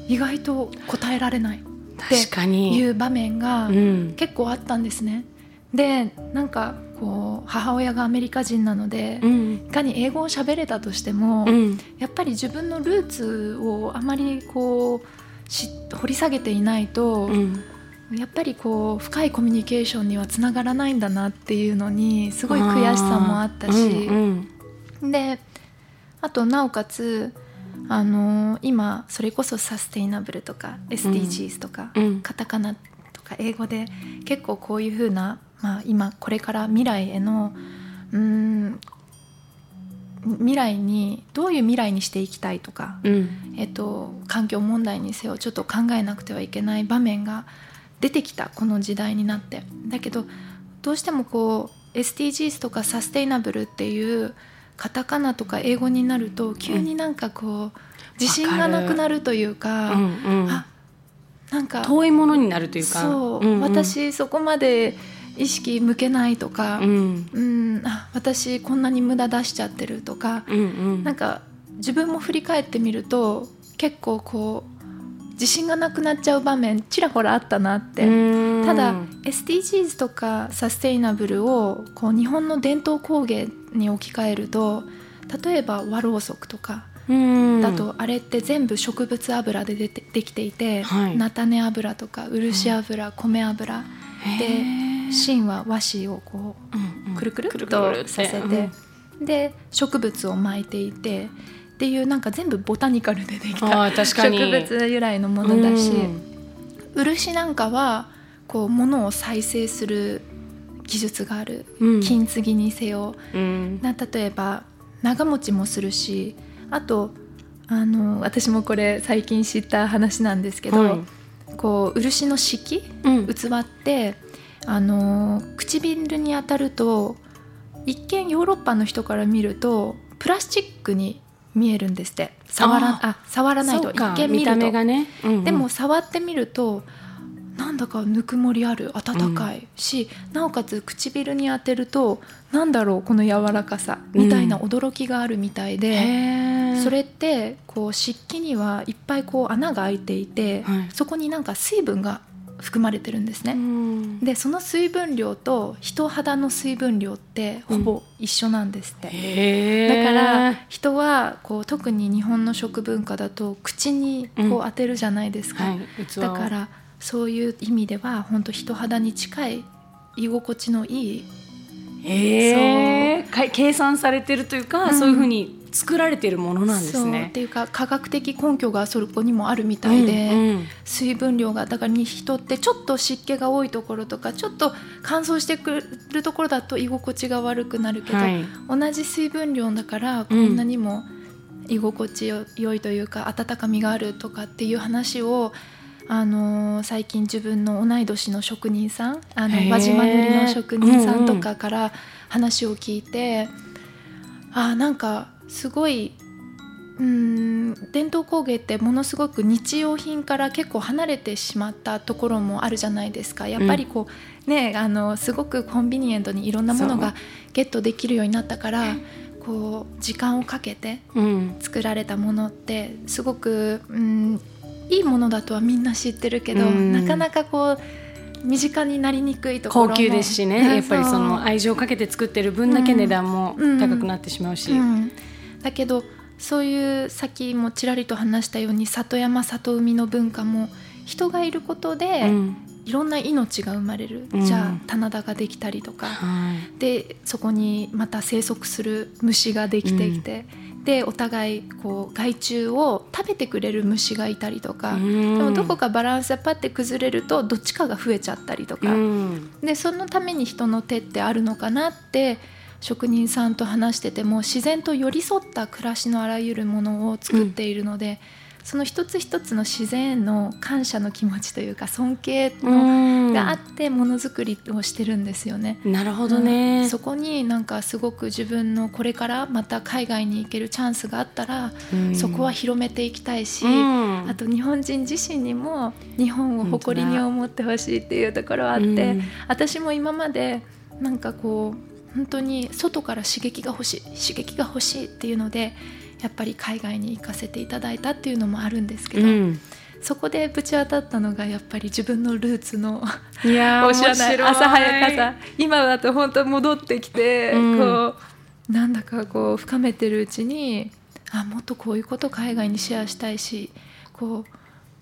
S4: 意外と答えられない
S3: 確か
S4: い
S3: に。
S4: う場面が
S3: うん。
S4: 結構あったんですね。でなんかこう母親がアメリカ人なので、い
S3: うん。
S4: かに英語を喋れたとしても、
S3: うん。
S4: やっぱり自分のルーツをあまりこうし掘り下げていないと、
S3: うん
S4: やっぱりこう深いコミュニケーションにはつながらないんだなっていうのにすごい悔しさもあったし、
S3: うんうん
S4: であとなおかつあの今それこそサステイナブルとか SDGs とか、
S3: うん。
S4: カタカナとか英語で結構こういうふうな、まあ、今これから未来へのうーん未来にどういう未来にしていきたいとか、
S3: うん。
S4: えっと、環境問題にせよちょっと考えなくてはいけない場面が出てきたこの時代になって。だけどどうしてもこう SDGs とかサステイナブルっていうカタカナとか英語になると急になんかこう、自信がなくなるというか、
S3: うんうん。
S4: あなんか
S3: 遠いものになるというか。
S4: そう、
S3: んん。
S4: 私そこまで意識向けないとか、
S3: うん。
S4: うんあ私こんなに無駄出しちゃってるとか、
S3: うんうん。
S4: なんか自分も振り返ってみると結構こう自信がなくなっちゃう場面ちらほらあったなって、
S3: うん。
S4: ただ SDGs とかサステイナブルをこう日本の伝統工芸に置き換えると例えば和ろうそくとか
S3: うん。
S4: だとあれって全部植物油ででてできていて、
S3: はい。
S4: 菜種油とか漆油、米油
S3: へ
S4: で
S3: ー。
S4: 芯は和紙をこう
S3: うんうん。
S4: くるくるっとさせて、で植物を巻いていてっていうなんか全部ボタニカルでできた植物由来のものだし、
S3: うん。
S4: 漆なんかはこう物を再生する技術がある、
S3: うん。
S4: 金継ぎにせよ。
S3: うん。
S4: な例えば長持ちもするしあとあの私もこれ最近知った話なんですけど、
S3: はい。
S4: こう漆の漆
S3: うん。
S4: 器ってあの唇に当たると一見ヨーロッパの人から見るとプラスチックに見えるんですって。触ら
S3: あ
S4: あ触らないと。一見見ると、
S3: 目がね、うんうん。
S4: でも触ってみるとなんだかぬくもりある。温かい。し、なおかつ唇に当てるとなんだろうこの柔らかさ。みたいな驚きがあるみたいで、
S3: へー。
S4: それってこう湿気にはいっぱいこう穴が開いていて、
S3: はい。
S4: そこになんか水分が含まれてるんですね。
S3: うん。
S4: でその水分量と人肌の水分量ってほぼ一緒なんですって、
S3: へー。
S4: だから人はこう特に日本の食文化だと口にこう当てるじゃないですか、
S3: はい、
S4: だからそういう意味では本当人肌に近い居心地のいい
S3: へー。か計算されてるというか、
S4: うん。
S3: そういうふうに作られてるものなんです
S4: そうっ
S3: ね。
S4: ていうか科学的根拠がそこにもあるみたいで、
S3: うんうん。
S4: 水分量がだから人ってちょっと湿気が多いところとかちょっと乾燥してくるところだと居心地が悪くなるけど、
S3: はい。
S4: 同じ水分量だからこんなにも居心地よ良いというか温かみがあるとかっていう話をあの最近自分の同い年の職人さんあの輪島塗りの職人さんとかから話を聞いて、あなんかすごいうん伝統工芸ってものすごく日用品から結構離れてしまったところもあるじゃないですか。やっぱりこう、ねあのすごくコンビニエントにいろんなものがゲットできるようになったからこう時間をかけて
S3: うん。
S4: 作られたものってすごく、うん、いいものだとはみんな知ってるけど、
S3: うん。
S4: なかなかこう身近になりにくいところも
S3: 高級ですしね。
S4: うん
S3: やっぱりその愛情をかけて作ってる分だけ値段も
S4: うん。
S3: 高くなってしまうし、
S4: うんだけどそういうさっきもちらりと話したように里山里海の文化も人がいることで、
S3: うん。
S4: いろんな命が生まれる、
S3: うん。
S4: じゃあ棚田ができたりとか、
S3: はい。
S4: でそこにまた生息する虫ができてきて、でお互いこう害虫を食べてくれる虫がいたりとか、
S3: うん。
S4: でもどこかバランスがパッて崩れるとどっちかが増えちゃったりとか、
S3: うん。
S4: でそのために人の手ってあるのかなって職人さんと話してても自然と寄り添った暮らしのあらゆるものを作っているので、その一つ一つの自然への感謝の気持ちというか尊敬の、があってものづくりをしてるんですよね。
S3: なるほどね、
S4: うん。そこになんかすごく自分のこれからまた海外に行けるチャンスがあったら、
S3: うん。
S4: そこは広めていきたいし、
S3: うん。
S4: あと日本人自身にも日本を誇りに思ってほしいっていうところはあって、
S3: うん。
S4: 私も今までなんかこう本当に外から刺激が欲しい刺激が欲しいっていうのでやっぱり海外に行かせていただいたっていうのもあるんですけど、
S3: うん。
S4: そこでぶち当たったのがやっぱり自分のルーツの
S3: いやー
S4: お知らない
S3: 面白い。
S4: 朝早かさ。今だと本当戻ってきて、
S3: うん。
S4: こうなんだかこう深めてるうちにあもっとこういうこと海外にシェアしたいしこ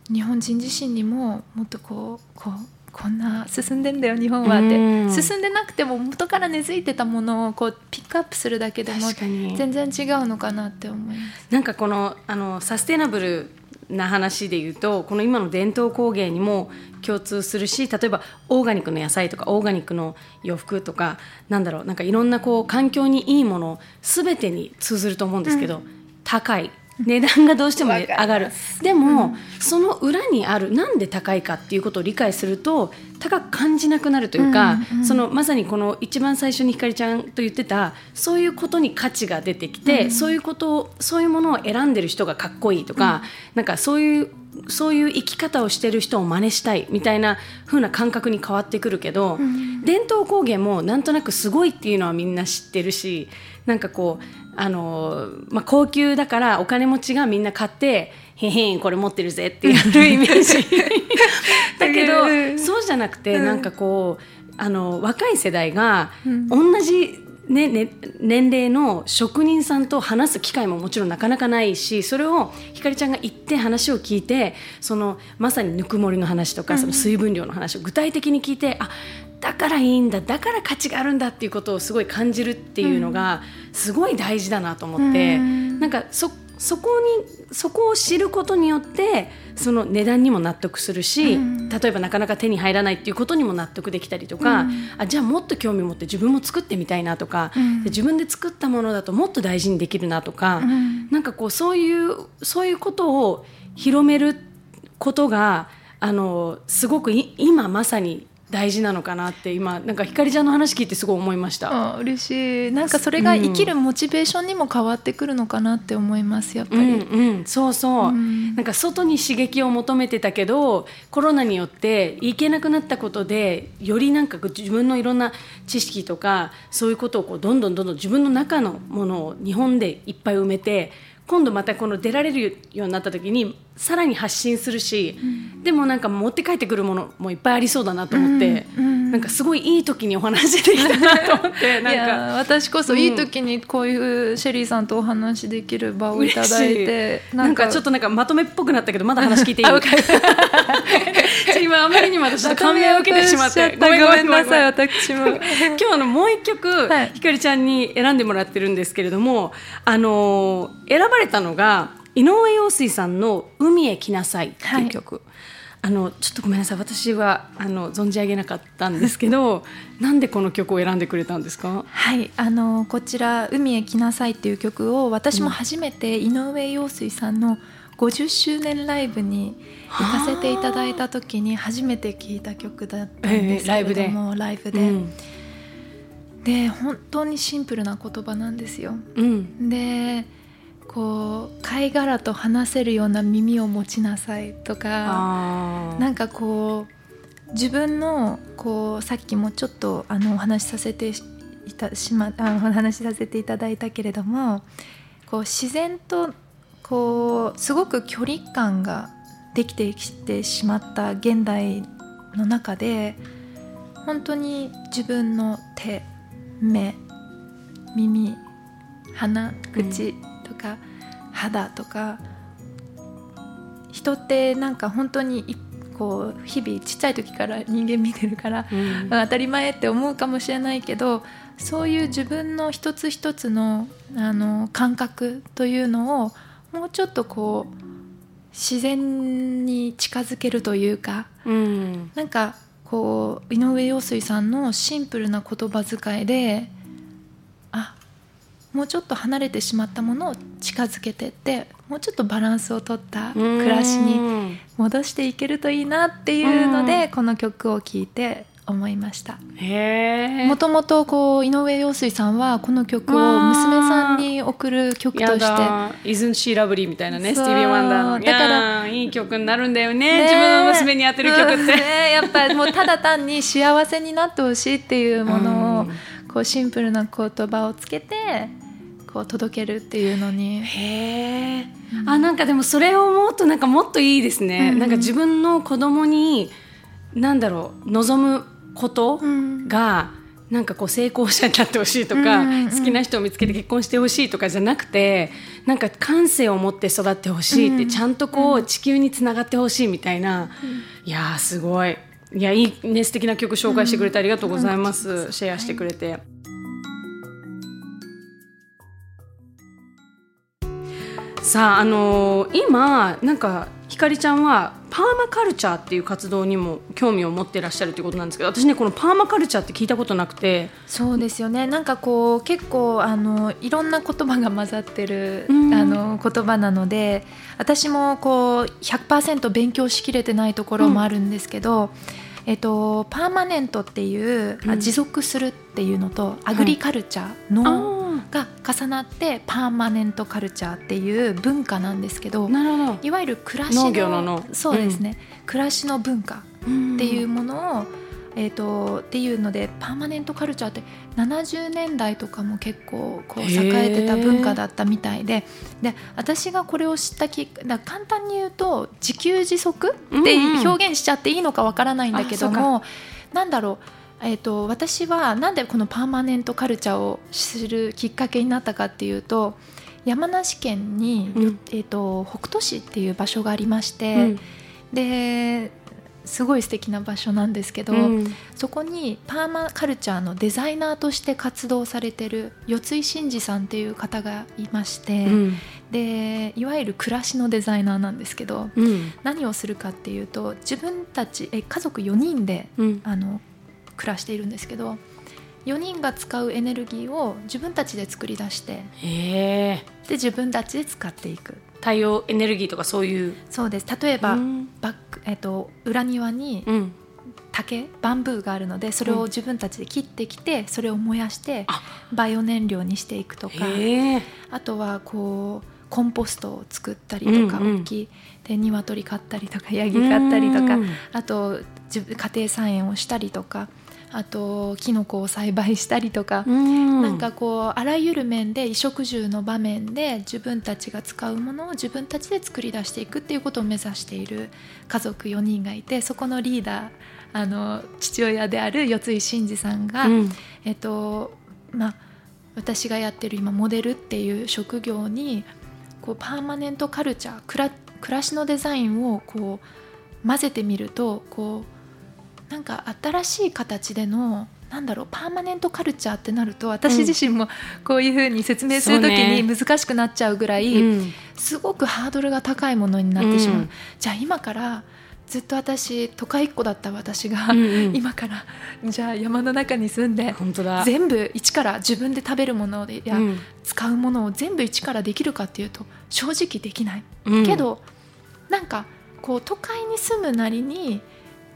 S4: う日本人自身にももっとこうこうこんな進んでんだよ日本はって、
S3: うん。
S4: 進んでなくても元から根付いてたものをこうピックアップするだけでも全然違うのかなって思います。
S3: なんかこのあのサステナブルな話で言うとこの今の伝統工芸にも共通するし例えばオーガニックの野菜とかオーガニックの洋服とかなんだろうなんかいろんなこう環境にいいもの全てに通ずると思うんですけど、高い値段がどうしても上がる。でも、その裏にあるなんで高いかっていうことを理解すると高く感じなくなるというか、
S4: うんうん
S3: そのまさにこの一番最初にひかりちゃんと言ってたそういうことに価値が出てきて、そういうことをそういうものを選んでる人がかっこいいとか、なんかそういうそういう生き方をしてる人を真似したいみたいな風な感覚に変わってくるけど、伝統工芸もなんとなくすごいっていうのはみんな知ってるしなんかこうあの、まあ、高級だからお金持ちがみんな買ってへへんこれ持ってるぜってやるイメージ。だけどそうじゃなくてなんかこうあの若い世代が同じ、ねね、年齢の職人さんと話す機会ももちろんなかなかないしそれをひかりちゃんが行って話を聞いてそのまさにぬくもりの話とかその水分量の話を具体的に聞いてあだからいいんだだから価値があるんだっていうことをすごい感じるっていうのがすごい大事だなと思って、なんかそそこにそこを知ることによってその値段にも納得するし、例えばなかなか手に入らないっていうことにも納得できたりとか、あじゃあもっと興味持って自分も作ってみたいなとか、で自分で作ったものだともっと大事にできるなとか、なんかこうそういうそういうことを広めることがあのすごくい今まさに大事なのかなって今なんかひかりちゃんの話聞いてすごい思いました。
S4: あ嬉しい。なんかそれが生きるモチベーションにも変わってくるのかなって思いますやっぱり、
S3: うんうん、そうそう、
S4: うん。
S3: なんか外に刺激を求めてたけどコロナによって行けなくなったことでよりなんか自分のいろんな知識とかそういうことをこうどんどんどんどん自分の中のものを日本でいっぱい埋めて今度またこの出られるようになった時にさらに発信するし、でもなんか持って帰ってくるものもいっぱいありそうだなと思って、
S4: うんうん。
S3: なんかすごいいい時にお話できたなと思って なん
S4: い
S3: か。
S4: や私こそいい時にこういうシェリーさんとお話できる場をいただいて
S3: なんかちょっとなんかまとめっぽくなったけどまだ話聞いていい？今あまりにも私と感銘を受けてしまって
S4: ごめんなさい
S3: い
S4: 私も。
S3: 今日あのもう一曲、
S4: はい。
S3: ひかりちゃんに選んでもらってるんですけれどもあのー選ばれたのが井上陽水さんの「海へ来なさい」っていう曲、あのちょっとごめんなさい。私はあの存じ上げなかったんですけどなんでこの曲を選んでくれたんですか？
S4: はい。あのこちら「海へ来なさい」っていう曲を私も初めて井上陽水さんの50周年ライブに行かせていただいた時に初めて聴いた曲だったんですけれども、ライブで。
S3: うん。
S4: で本当にシンプルな言葉なんですよ。
S3: うん。
S4: でこう貝殻と話せるような耳を持ちなさいとかなんかこう自分のこうさっきもちょっとあのお話しさせていたしまあお話しさせていただいたけれどもこう自然とこうすごく距離感ができてきてしまった現代の中で本当に自分の手目耳鼻口とか、肌とか人ってなんか本当にいこう日々ちっちゃい時から人間見てるから
S3: うん。
S4: 当たり前って思うかもしれないけどそういう自分の一つ一つのあの感覚というのをもうちょっとこう自然に近づけるというか
S3: うん。
S4: なんかこう井上陽水さんのシンプルな言葉遣いであもうちょっと離れてしまったものを近づけてってもうちょっとバランスをとった暮らしに
S3: に
S4: 戻していけるといいなっていうので、この曲を聴いて思いました。もともとこう井上陽水さんはこの曲を娘さんに送る曲と
S3: や
S4: して
S3: だ「Isn't She Lovely」みたいなねスティービー・ワンダーの。
S4: だから
S3: いいい曲になるんだよね。
S4: ね
S3: 自分の娘にやってる曲って、
S4: うんね。やっぱもうただ単に幸せになってほしいっていうものを、
S3: うん。
S4: こうシンプルな言葉をつけてこう届けるっていうのに。
S3: へえ、あなんかでもそれを思うとなんかもっといいですね、
S4: うん。
S3: なんか自分の子供になんだろう望むこと
S4: うん。
S3: が、なんかこう成功者になってほしいとか、
S4: うんうんうん。
S3: 好きな人を見つけて結婚してほしいとかじゃなくてなんか感性を持って育ってほしいって、
S4: うん。
S3: ちゃんとこう地球につながってほしいみたいな、いやーすごい。いやいいね素敵な曲紹介してくれてありがとうございます、シェアしてくれて。さあ、あのー今なんかひかりちゃんはパーマカルチャーっていう活動にも興味を持ってらっしゃるということなんですけど私ねこのパーマカルチャーって聞いたことなくて。
S4: そうですよね。なんかこう結構あのいろんな言葉が混ざってる、
S3: うん。
S4: あの言葉なので私もこう100%勉強しきれてないところもあるんですけど、えっと、パーマネントっていう、あ
S3: うん。
S4: 持続するっていうのとアグリカルチャーの、
S3: あ
S4: が重なってパーマネントカルチャーっていう文化なんですけど
S3: なるほど。
S4: いわゆる暮らしの
S3: 農業の農
S4: そうですね、暮らしの文化
S3: っ
S4: っていうものを、えー、とっていうのでパーマネントカルチャーって70年代とかも結構こう栄えてた文化だったみたいでで私がこれを知ったきだ簡単に言うと自給自足って
S3: うんうん。
S4: 表現しちゃっていいのかわからないんだけど
S3: あ
S4: も、なんだろうえー、と私はなんでこのパーマネントカルチャーを知るきっかけになったかっていうと山梨県に、
S3: うん。
S4: えー、と北杜市っていう場所がありまして、
S3: うん。
S4: ですごい素敵な場所なんですけど、
S3: うん。
S4: そこにパーマカルチャーのデザイナーとして活動されてる四井真二さんっていう方がいまして、
S3: うん。
S4: でいわゆる暮らしのデザイナーなんですけど
S3: うん。
S4: 何をするかっていうと自分たちえ家族4人で
S3: うん。
S4: あの暮らしているんですけど4人が使うエネルギーを自分たちで作り出してで自分たちで使っていく。
S3: 太陽エネルギーとかそういう？
S4: そうです。例えば、
S3: うん。
S4: バックえっと裏庭に
S3: うん。
S4: 竹バンブーがあるのでそれを自分たちで切ってきてそれを燃やして
S3: あ。
S4: バイオ燃料にしていくとか。あとはこうコンポストを作ったりとか、
S3: うんうん。
S4: 大きいで鶏飼ったりとかヤギ飼ったりとか
S3: うん。
S4: あと自分家庭菜園をしたりとかあとキノコを栽培したりとか、
S3: うん。
S4: なんかこうあらゆる面で衣食住の場面で自分たちが使うものを自分たちで作り出していくっていうことを目指している家族4人がいてそこのリーダーあの父親である四井真二さんが、
S3: うん。
S4: えっとまあ、私がやってる今モデルっていう職業にこうパーマネントカルチャー暮ら暮らしのデザインをこう混ぜてみるとこうなんか新しい形でのなんだろうパーマネントカルチャーってなると私自身もこういうふうに説明する時に難しくなっちゃうぐらい、
S3: うん
S4: すごくハードルが高いものになってしまう、
S3: うん。
S4: じゃあ今からずっと私都会っ子だった私が、
S3: うんうん。
S4: 今からじゃあ山の中に住んで全部一から自分で食べるものや、
S3: うん。
S4: 使うものを全部一からできるかっていうと正直できない、
S3: うん。
S4: けどなんかこう都会に住むなりに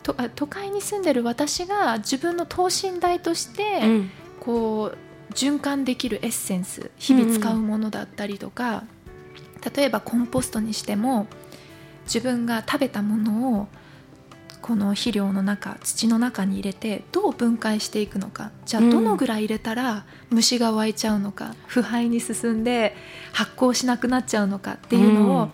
S4: とあ都会に住んでる私が自分の等身大として、
S3: うん。
S4: こう循環できるエッセンス日々使うものだったりとか、例えばコンポストにしても自分が食べたものをこの肥料の中土の中に入れてどう分解していくのかじゃあ
S3: うん
S4: どのぐらい入れたら虫が湧いちゃうのか、腐敗に進んで発酵しなくなっちゃうのかっていうのを、
S3: うん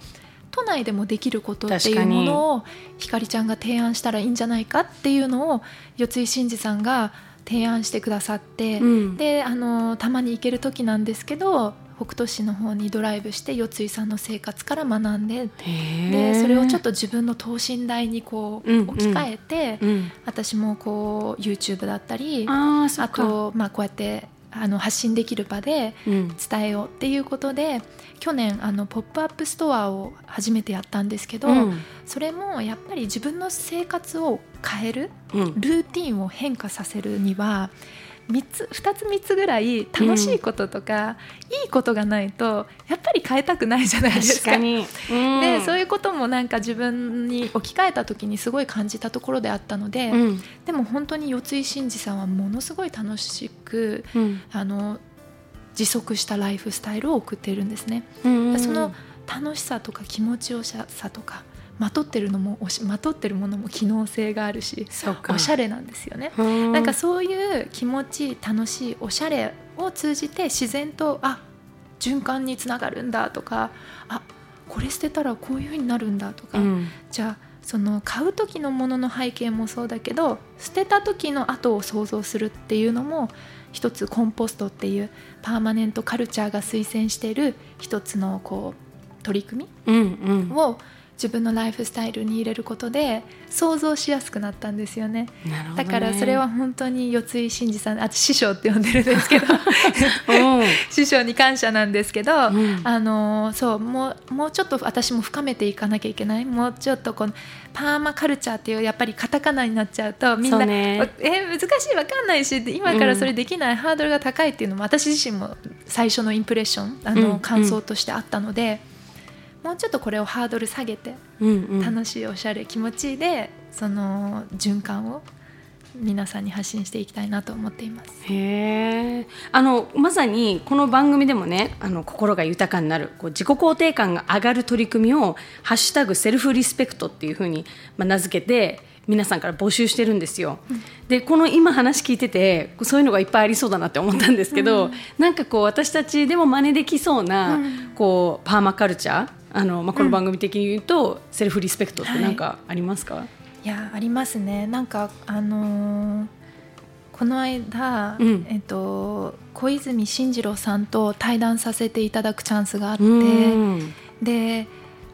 S4: 都内でもできることっていうものをひかりちゃんが提案したらいいんじゃないかっていうのを四井真嗣さんが提案してくださって、
S3: うん。
S4: であのたまに行ける時なんですけど北斗市の方にドライブして四井さんの生活から学んででそれをちょっと自分の等身大にこう
S3: うんうん。
S4: 置き換えて、
S3: うん。
S4: 私もこう YouTube だったりあと、まあ、こうやってあの発信できる場で
S3: うん。
S4: 伝えようっていうことで去年あのポップアップストアを初めてやったんですけど、
S3: うん。
S4: それもやっぱり自分の生活を変える
S3: うん。
S4: ルーティンを変化させるには3つ2つ3つぐらい楽しいこととか、いいことがないとやっぱり変えたくないじゃないですか。
S3: 確かに、うん。
S4: でそういうこともなんか自分に置き換えた時にすごい感じたところであったので、
S3: うん。
S4: でも本当に四井真嗣さんはものすごい楽しく
S3: うん。
S4: あの持続したライフスタイルを送っているんですね。
S3: うん。
S4: その楽しさとか気持ちよさとかまとってるのもおしまとってるものも機能性があるしおしゃれなんですよね。
S3: うん。
S4: なんかそういう気持ち楽しいおしゃれを通じて自然とあ循環につながるんだとかあこれ捨てたらこういう風になるんだとか、
S3: うん。
S4: じゃあその買う時のものの背景もそうだけど捨てた時の後を想像するっていうのも一つコンポストっていうパーマネントカルチャーが推薦している一つのこう取り組
S3: うんうん。
S4: みを自分のライフスタイルに入れることで想像しやすくなったんですよね。
S3: ね。
S4: だからそれは本当に四井真嗣さんあと師匠って呼んでるんですけど。
S3: うん。
S4: 師匠に感謝なんですけど、
S3: うん。
S4: あのそうもうもうちょっと私も深めていかなきゃいけない。もうちょっとこのパーマカルチャーっていうやっぱりカタカナになっちゃうとみんな、
S3: ね。
S4: え難しいわかんないし今からそれできない、ハードルが高いっていうのも私自身も最初のインプレッションあの、
S3: うん。
S4: 感想としてあったので、もうちょっとこれをハードル下げて
S3: うんうん
S4: 楽しいおしゃれ気持ちいいでその循環を皆さんに発信していきたいなと思っています。
S3: へえあのまさにこの番組でもねあの心が豊かになるこう自己肯定感が上がる取り組みを「ハッシュタグセルフリスペクト」っていうふうに、まあ、名付けて皆さんから募集してるんですよ。でこの今話聞いててそういうのがいっぱいありそうだなって思ったんですけど、なんかこう私たちでも真似できそうな、こうパーマカルチャーあの、まあ、この番組的に言うと、セルフリスペクトって何かありますか、
S4: いやありますね。なんかあのーこの間、
S3: うん。
S4: えっと、小泉進次郎さんと対談させていただくチャンスがあって、
S3: うん。
S4: で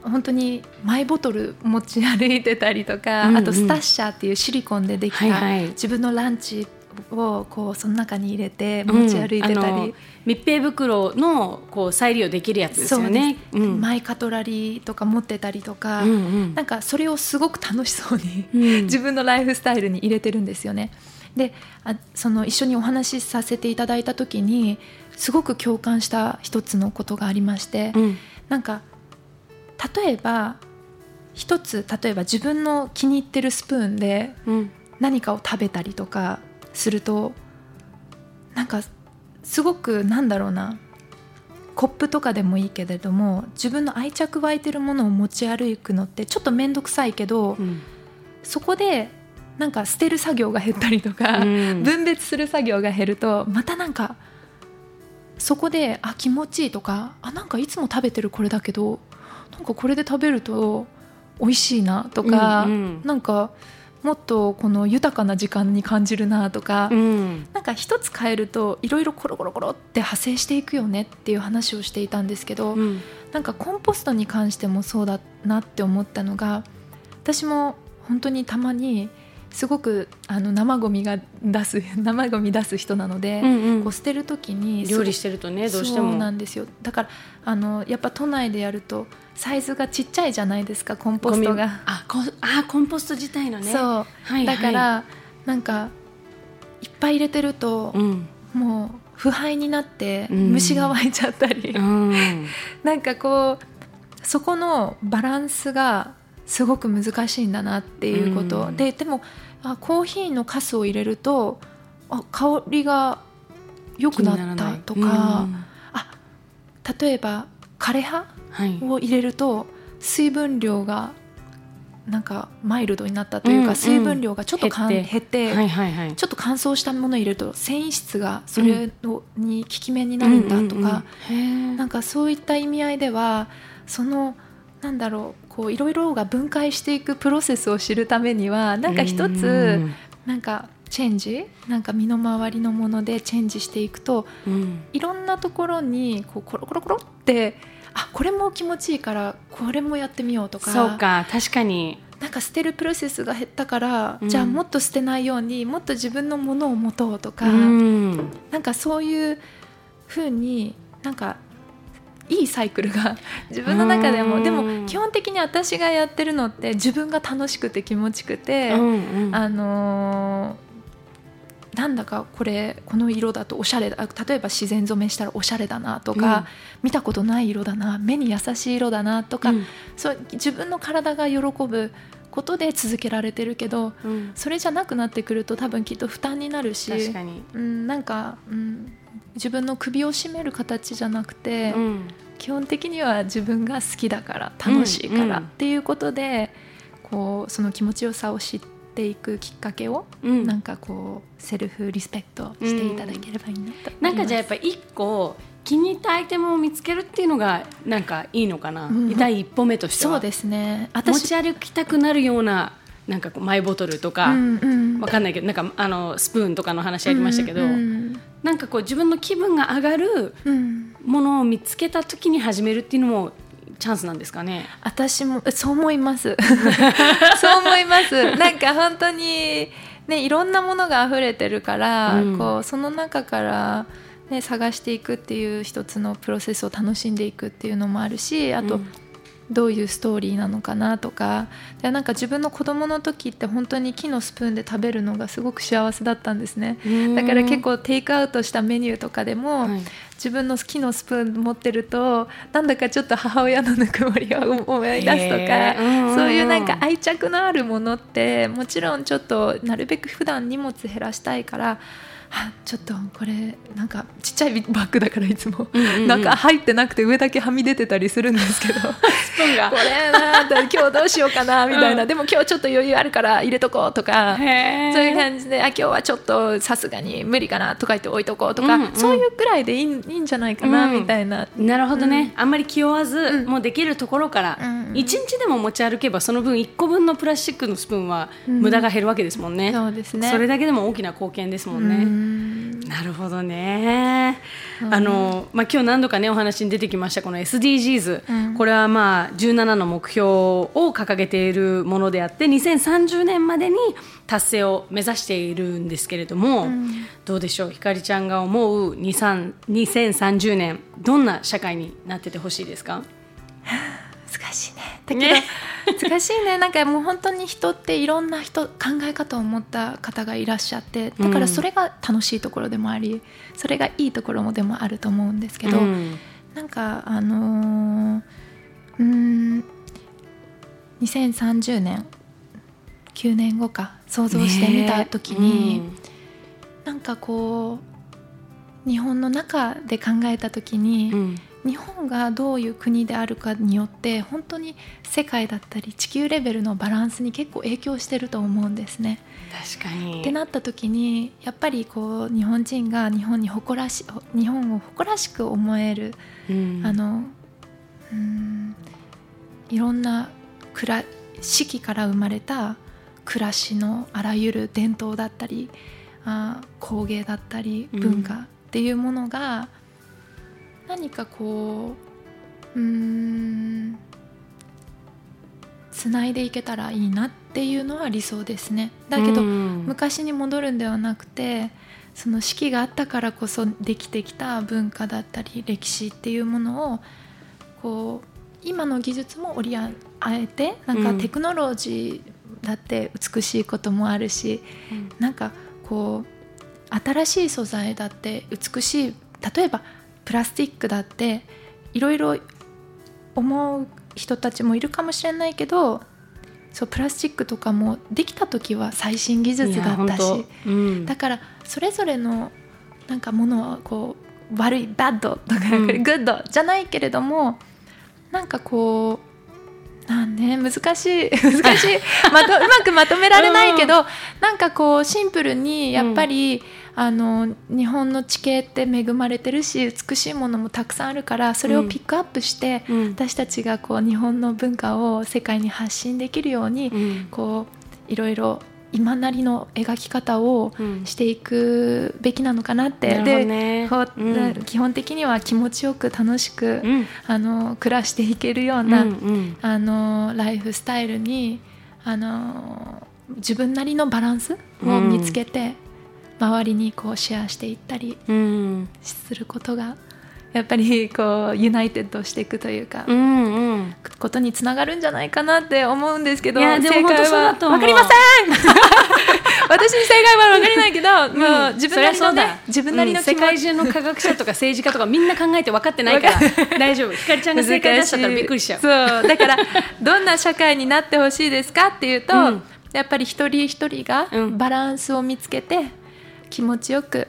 S4: 本当にマイボトル持ち歩いてたりとか、
S3: うんうん。
S4: あとスタッシャーっていうシリコンでできた、
S3: はいはい。
S4: 自分のランチをこうその中に入れて持ち歩いてたり、
S3: うん密閉袋のこう再利用できるやつですよね。
S4: そう
S3: ん。
S4: マイカトラリーとか持ってたりとか、
S3: うんうん。
S4: なんかそれをすごく楽しそうに、
S3: うん。
S4: 自分のライフスタイルに入れてるんですよね。であその一緒にお話しさせていただいた時にすごく共感した一つのことがありまして、
S3: うん。
S4: なんか例えば一つ例えば自分の気に入ってるスプーンで
S3: うん。
S4: 何かを食べたりとかするとなんかすごくなんだろうなコップとかでもいいけれども自分の愛着湧いてるものを持ち歩くのってちょっと面倒くさいけど、
S3: うん。
S4: そこでなんか捨てる作業が減ったりとか、
S3: うん。
S4: 分別する作業が減るとまたなんかそこであ気持ちいいとかあなんかいつも食べてるこれだけどなんかこれで食べると美味しいなとか、
S3: うんうん。
S4: なんかもっとこの豊かな時間に感じるなとか、
S3: うん。
S4: なんか一つ変えるといろいろコロコロコロって派生していくよねっていう話をしていたんですけど、
S3: うん。
S4: なんかコンポストに関してもそうだなって思ったのが私も本当にたまにすごくあの生ゴミが出す 生ゴミ出す人なので、
S3: うんうん。
S4: こう捨てる時に
S3: 料理してるとねどうしても。
S4: なんですよ。だからあのやっぱ都内でやるとサイズがちっちゃいじゃないですかコンポストが。
S3: あこあコンポスト自体のね。
S4: そう、
S3: はい
S4: だから、なんかいっぱい入れてると、
S3: うん。
S4: もう腐敗になって
S3: うん。
S4: 虫が湧いちゃったり、
S3: うん。
S4: なんかこうそこのバランスがすごく難しいんだなっていうこと、
S3: うん。
S4: ででもあコーヒーのカスを入れるとあ香りが良くなったとか、
S3: うん。
S4: 例えば枯葉？
S3: はい
S4: を入れると水分量がなんかマイルドになったというか、
S3: うんうん。
S4: 水分量がちょっとかん
S3: 減って。
S4: 減って
S3: はいはいはい。
S4: ちょっと乾燥したものを入れると繊維質がそれのに効き目になるんだとか、
S3: うんうんうん。へ
S4: なんかそういった意味合いではそのなんだろうこういろいろが分解していくプロセスを知るためにはなんか一
S3: う
S4: つ
S3: ん。
S4: なんかチェンジなんか身の回りのものでチェンジしていくと
S3: うん。
S4: いろんなところにこうコロコロコロってあこれも気持ちいいからこれもやってみようとか。
S3: そうか確かに。
S4: なんか捨てるプロセスが減ったから、
S3: うん。
S4: じゃあもっと捨てないようにもっと自分のものを持とうとか、
S3: うん。
S4: なんかそういうふうになんかいいサイクルが 自分の中で
S3: うん。
S4: もでも基本的に私がやってるのって自分が楽しくて気持ちくて、
S3: うんうん。
S4: あのーなんだかこれこの色だとおしゃれだ。例えば自然染めしたらおしゃれだなとか、
S3: うん。
S4: 見たことない色だな目に優しい色だなとか、
S3: うん。
S4: そう自分の体が喜ぶことで続けられてるけど
S3: うん。
S4: それじゃなくなってくると多分きっと負担になるしうん、なんか、うん、自分の首を絞める形じゃなくて、
S3: うん。
S4: 基本的には自分が好きだから楽しいからっていうことで、こうその気持ちよさを知っていくきっかけを、
S3: うん。
S4: なんかこうセルフリスペクトしていただければいいなと思います。
S3: なんかじゃあやっぱ一個気に入ったアイテムを見つけるっていうのがなんかいいのかな、
S4: うん。
S3: 第一歩目としては。
S4: そうですね。
S3: 持
S4: 私
S3: ち歩きたくなるようななんかこうマイボトルとか、
S4: うんうん。
S3: わかんないけどなんかあのスプーンとかの話ありましたけど、
S4: うん。
S3: なんかこう自分の気分が上がる
S4: うん。
S3: ものを見つけた時に始めるっていうのもチャンスなんですかね？
S4: 私もそう思います。そう思います。なんか本当にねいろんなものが溢れてるから、
S3: うん。
S4: こうその中からね探していくっていう一つのプロセスを楽しんでいくっていうのもあるしあと、
S3: うん。
S4: どういうストーリーなのかなとかでなんか自分の子供の時って本当に木のスプーンで食べるのがすごく幸せだったんですね。だから結構テイクアウトしたメニューとかでも、
S3: はい
S4: 自分の木のスプーン持ってるとなんだかちょっと母親のぬくもりを思い出すとか、そういうなんか愛着のあるものってもちろんちょっとなるべく普段荷物減らしたいからあちょっとこれなんかちっちゃいバッグだからいつも、
S3: うんうんうん。
S4: なんか入ってなくて上だけはみ出てたりするんですけど。
S3: スプーンが
S4: これな今日どうしようかなみたいな、
S3: うん。
S4: でも今日ちょっと余裕あるから入れとこうとか。そういう感じであ今日はちょっとさすがに無理かなとか言って置いとこうとか、
S3: うんうん。
S4: そういうくらいでいいいいんじゃないかな、
S3: うん
S4: みたいな。
S3: なるほどね、あんまり気負わず、
S4: うん。
S3: もうできるところから
S4: うんうん
S3: 一、日でも持ち歩けばその分1個分のプラスチックのスプーンは
S4: うん
S3: 無駄が減るわけですもんね、
S4: そうですね。
S3: それだけでも大きな貢献ですもん
S4: う
S3: ね、
S4: ん
S3: なるほどね、
S4: うん。
S3: あのまあ、今日何度かねお話に出てきましたこの SDGs、
S4: うん。
S3: これはまあ17の目標を掲げているものであって2030年までに達成を目指しているんですけれども、
S4: ん。
S3: どうでしょう？ひかりちゃんが思う23 2030年どんな社会になっててほしいですか？
S4: 難しいね。だけど、難しいね。なんかもう本当に人っていろんな人考え方を持った方がいらっしゃってだからそれが楽しいところでもありそれがいいところもでもあると思うんですけど、
S3: うん。
S4: なんかあのーうーん2030年9年後か想像してみた時に、なんかこう日本の中で考えた時に、
S3: うんうん
S4: 日本がどういう国であるかによって本当に世界だったり地球レベルのバランスに結構影響してると思うんですね。
S3: 確かに。
S4: ってなった時にやっぱりこう日本人が日本に誇らし日本を誇らしく思える
S3: うん。
S4: あのうんいろんな四季から生まれた暮らしのあらゆる伝統だったりあ工芸だったり
S3: うん。
S4: 文化っていうものが、何かこううーんつないでいけたらいいなっていうのは理想ですね。だけど、
S3: うん。
S4: 昔に戻るんではなくてその四季があったからこそできてきた文化だったり歴史っていうものをこう今の技術も折り合えてなん
S3: うん。
S4: かテクノロジーだって美しいこともあるし、なんかこう新しい素材だって美しい例えばプラスチックだっていろいろ思う人たちもいるかもしれないけどそうプラスチックとかもできた時は最新技術だったし
S3: 当。うん。
S4: だからそれぞれのなんかものはこう悪い bad とか、
S3: うん。
S4: good じゃないけれどもなんかこうなんね難しい 難しい。まとうまくまとめられないけど、なんかこうシンプルにやっぱり、あの日本の地形って恵まれてるし美しいものもたくさんあるからそれをピックアップして、
S3: うん。
S4: 私たちがこう日本の文化を世界に発信できるように、
S3: うん。
S4: こういろいろ今なりの描き方を
S3: うん。
S4: していくべきなのかなって、
S3: なるほど
S4: で
S3: ね。
S4: こう
S3: うん
S4: 基本的には気持ちよく楽しく、
S3: うん。
S4: あの暮らしていけるよう
S3: う
S4: な、
S3: んうん。
S4: あのライフスタイルにあの自分なりのバランスを見つけて、周りにこうシェアしていったり
S3: うん。
S4: することがやっぱりこうユナイテッドしていくというか、
S3: うんうん。
S4: ことにつながるんじゃないかなって思うんですけど
S3: いやでも
S4: 正解は
S3: そうだと思う。
S4: わかりません！私に正解は分かりないけど、もう自分なりのね自分なりの
S3: うん。世界中の科学者とか政治家とかみんな考えて分かってないから大丈夫。ひかりちゃんが正解出しちゃったらびっくりしちゃう。
S4: そう。だからどんな社会になってほしいですかっていうと、
S3: うん。
S4: やっぱり一人一人が
S3: うん。
S4: バランスを見つけて気持ちよく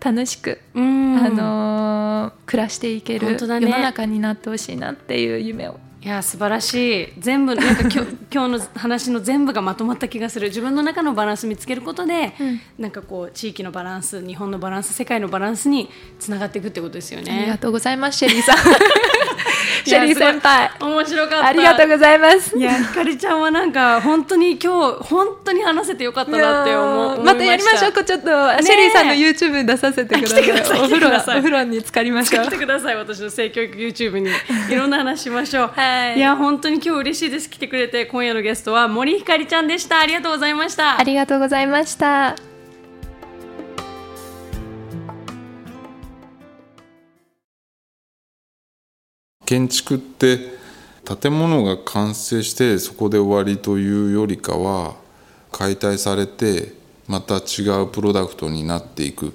S4: 楽しく、
S3: うん。
S4: あのー暮らしていける
S3: ね。
S4: 世の中になってほしいなっていう夢を。
S3: いや素晴らしい。全部なんか今日 今日の話の全部がまとまった気がする。自分の中のバランス見つけることで、
S4: うん。
S3: なんかこう地域のバランス日本のバランス世界のバランスにつながっていくってことですよ
S4: ありが
S3: ね。
S4: とうございますシェリーさん シェリー先輩。
S3: 面白かった。
S4: ありがとうございます。
S3: いやひかりちゃんはなんか本当に今日本当に話せてよかったなって思う
S4: また。やりましょう
S3: た
S4: ちょっと、シェリーさんの YouTube に出させてください。お風呂お風呂に浸かりましょう。
S3: 来てください私の性教育 YouTube に。いろんな話しましょう、
S4: はい
S3: や本当に今日嬉しいです。来てくれて今夜のゲストは森ひかりちゃんでした。ありがとうございました。
S4: ありがとうございました
S6: 建築って建物が完成してそこで終わりというよりかは解体されてまた違うプロダクトになっていく、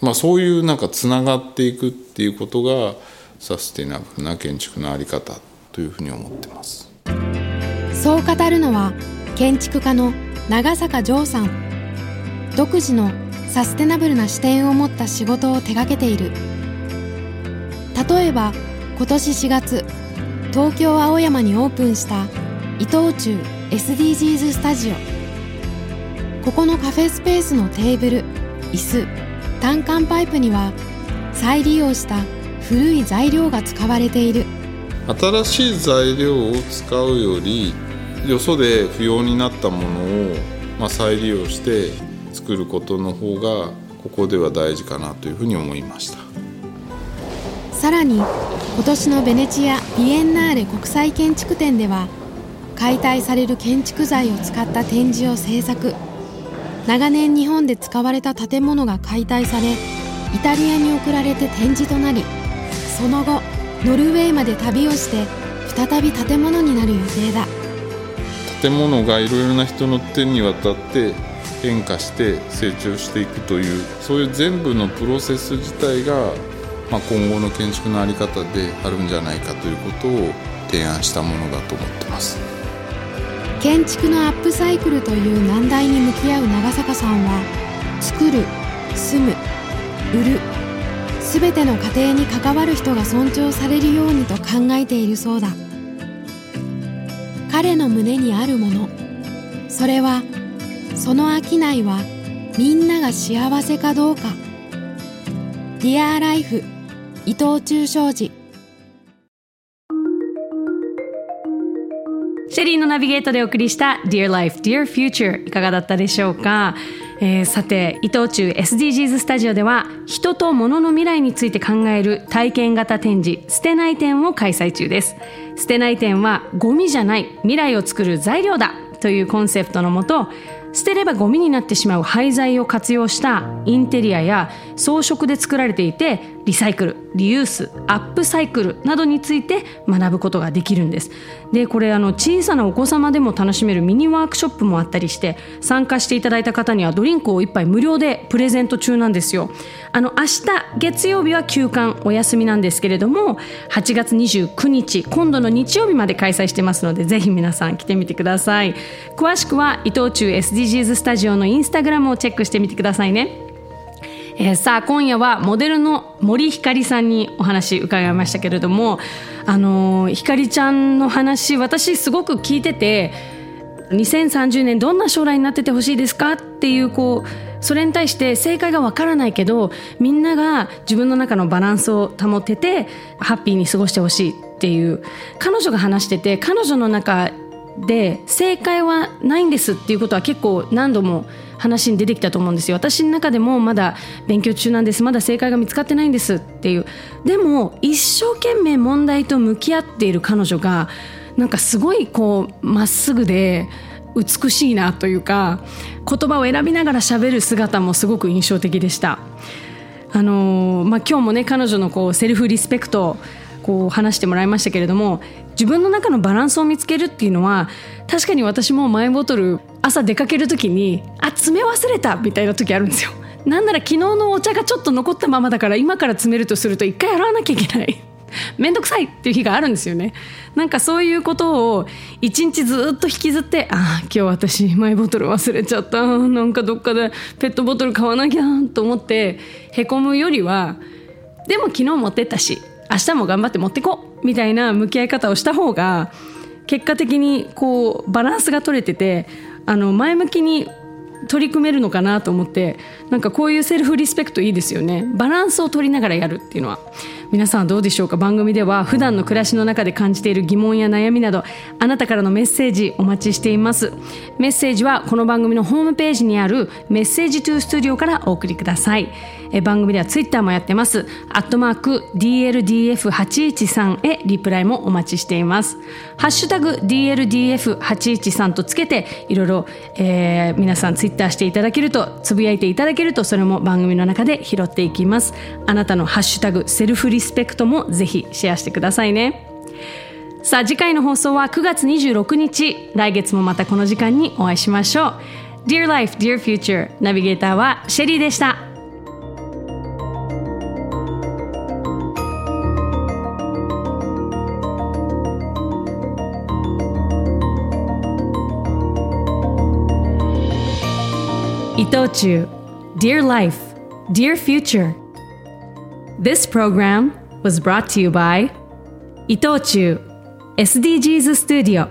S6: まあ、そういうなんかつながっていくっていうことがサステナブルな建築の在り方というふうに思ってます。
S1: そう語るのは建築家の長坂城さん。独自のサステナブルな視点を持った仕事を手掛けている。例えば今年4月東京青山にオープンした伊藤忠 SDGs スタジオ。ここのカフェスペースのテーブル椅子単管パイプには再利用した古い材料が使われている。
S6: 新しい材料を使うよりよそで不要になったものを、まあ、再利用して作ることの方がここでは大事かなというふうに思いました。
S1: さらに今年のベネチア・ビエンナーレ国際建築展では解体される建築材を使った展示を制作。長年日本で使われた建物が解体されイタリアに送られて展示となりその後ノルウェーまで旅をして再び建物になる予定だ。
S6: 建物がいろいろな人の手に渡って変化して成長していくというそういう全部のプロセス自体が、まあ、今後の建築の在り方であるんじゃないかということを提案したものだと思ってます。
S1: 建築のアップサイクルという難題に向き合う長坂さんは作る住む売るすべての過程に関わる人が尊重されるようにと考えているそうだ彼の胸にあるものそれはその商いはみんなが幸せかどうか Dear Life 伊藤忠商事。
S3: シェリーのナビゲートでお送りした Dear Life, Dear Future いかがだったでしょうか、えーさて伊藤忠 SDGs スタジオでは人と物の未来について考える体験型展示捨てない展を開催中です。捨てない店はゴミじゃない未来を作る材料だというコンセプトのもと捨てればゴミになってしまう廃材を活用したインテリアや装飾で作られていてリサイクルリユースアップサイクルなどについて学ぶことができるんです。でこれあの小さなお子様でも楽しめるミニワークショップもあったりして参加していただいた方にはドリンクを1杯無料でプレゼント中なんですよ。あの明日月曜日は休館お休みなんですけれども8月29日今度の日曜日まで開催してますのでぜひ皆さん来てみてください。詳しくは伊藤忠 SDGs スタジオのインスタグラムをチェックしてみてくださいね。えー、さあ今夜はモデルの森ひかりさんにお話伺いましたけれどもあの、ひかりちゃんの話私すごく聞いてて2030年どんな将来になっててほしいですかっていうこうそれに対して正解がわからないけどみんなが自分の中のバランスを保ててハッピーに過ごしてほしいっていう彼女が話してて彼女の中で正解はないんですっていうことは結構何度も話に出てきたと思うんですよ。私の中でもまだ勉強中なんです。まだ正解が見つかってないんですっていう。でも一生懸命問題と向き合っている彼女がなんかすごいこうまっすぐで美しいなというか言葉を選びながら喋る姿もすごく印象的でした。あのまあ、今日もね彼女のこうセルフリスペクトこう話してもらいましたけれども自分の中のバランスを見つけるっていうのは確かに私もマイボトル朝出かける時に詰め忘れたみたいな時あるんですよ。なんなら昨日のお茶がちょっと残ったままだから今から詰めるとすると一回洗わなきゃいけない。めんどくさいっていう日があるんですよね。なんかそういうことを一日ずっと引きずってああ今日私マイボトル忘れちゃった。なんかどっかでペットボトル買わなきゃと思ってへこむよりはでも昨日持ってったし明日も頑張って持ってこうみたいな向き合い方をした方が結果的にこうバランスが取れててあの前向きに取り組めるのかなと思ってなんかこういうセルフリスペクトいいですよね。バランスを取りながらやるっていうのは。皆さんどうでしょうか？番組では普段の暮らしの中で感じている疑問や悩みなどあなたからのメッセージお待ちしています。メッセージはこの番組のホームページにあるメッセージトゥースタジオからお送りください。え番組ではツイッターもやってます。アットマーク DLDF813 へリプライもお待ちしています。ハッシュタグ DLDF813 とつけていろいろ、えー、皆さんツイッターしていただけるとつぶやいていただけるとそれも番組の中で拾っていきます。あなたのハッシュタグセルフリスペクトもぜひシェアしてくださいね。さあ次回の放送は9月26日来月もまたこの時間にお会いしましょう。Dear Life, Dear Future ナビゲーターはシェリーでした。伊藤忠。Dear Life, Dear Future This program was brought to you by 伊藤忠 SDGs Studio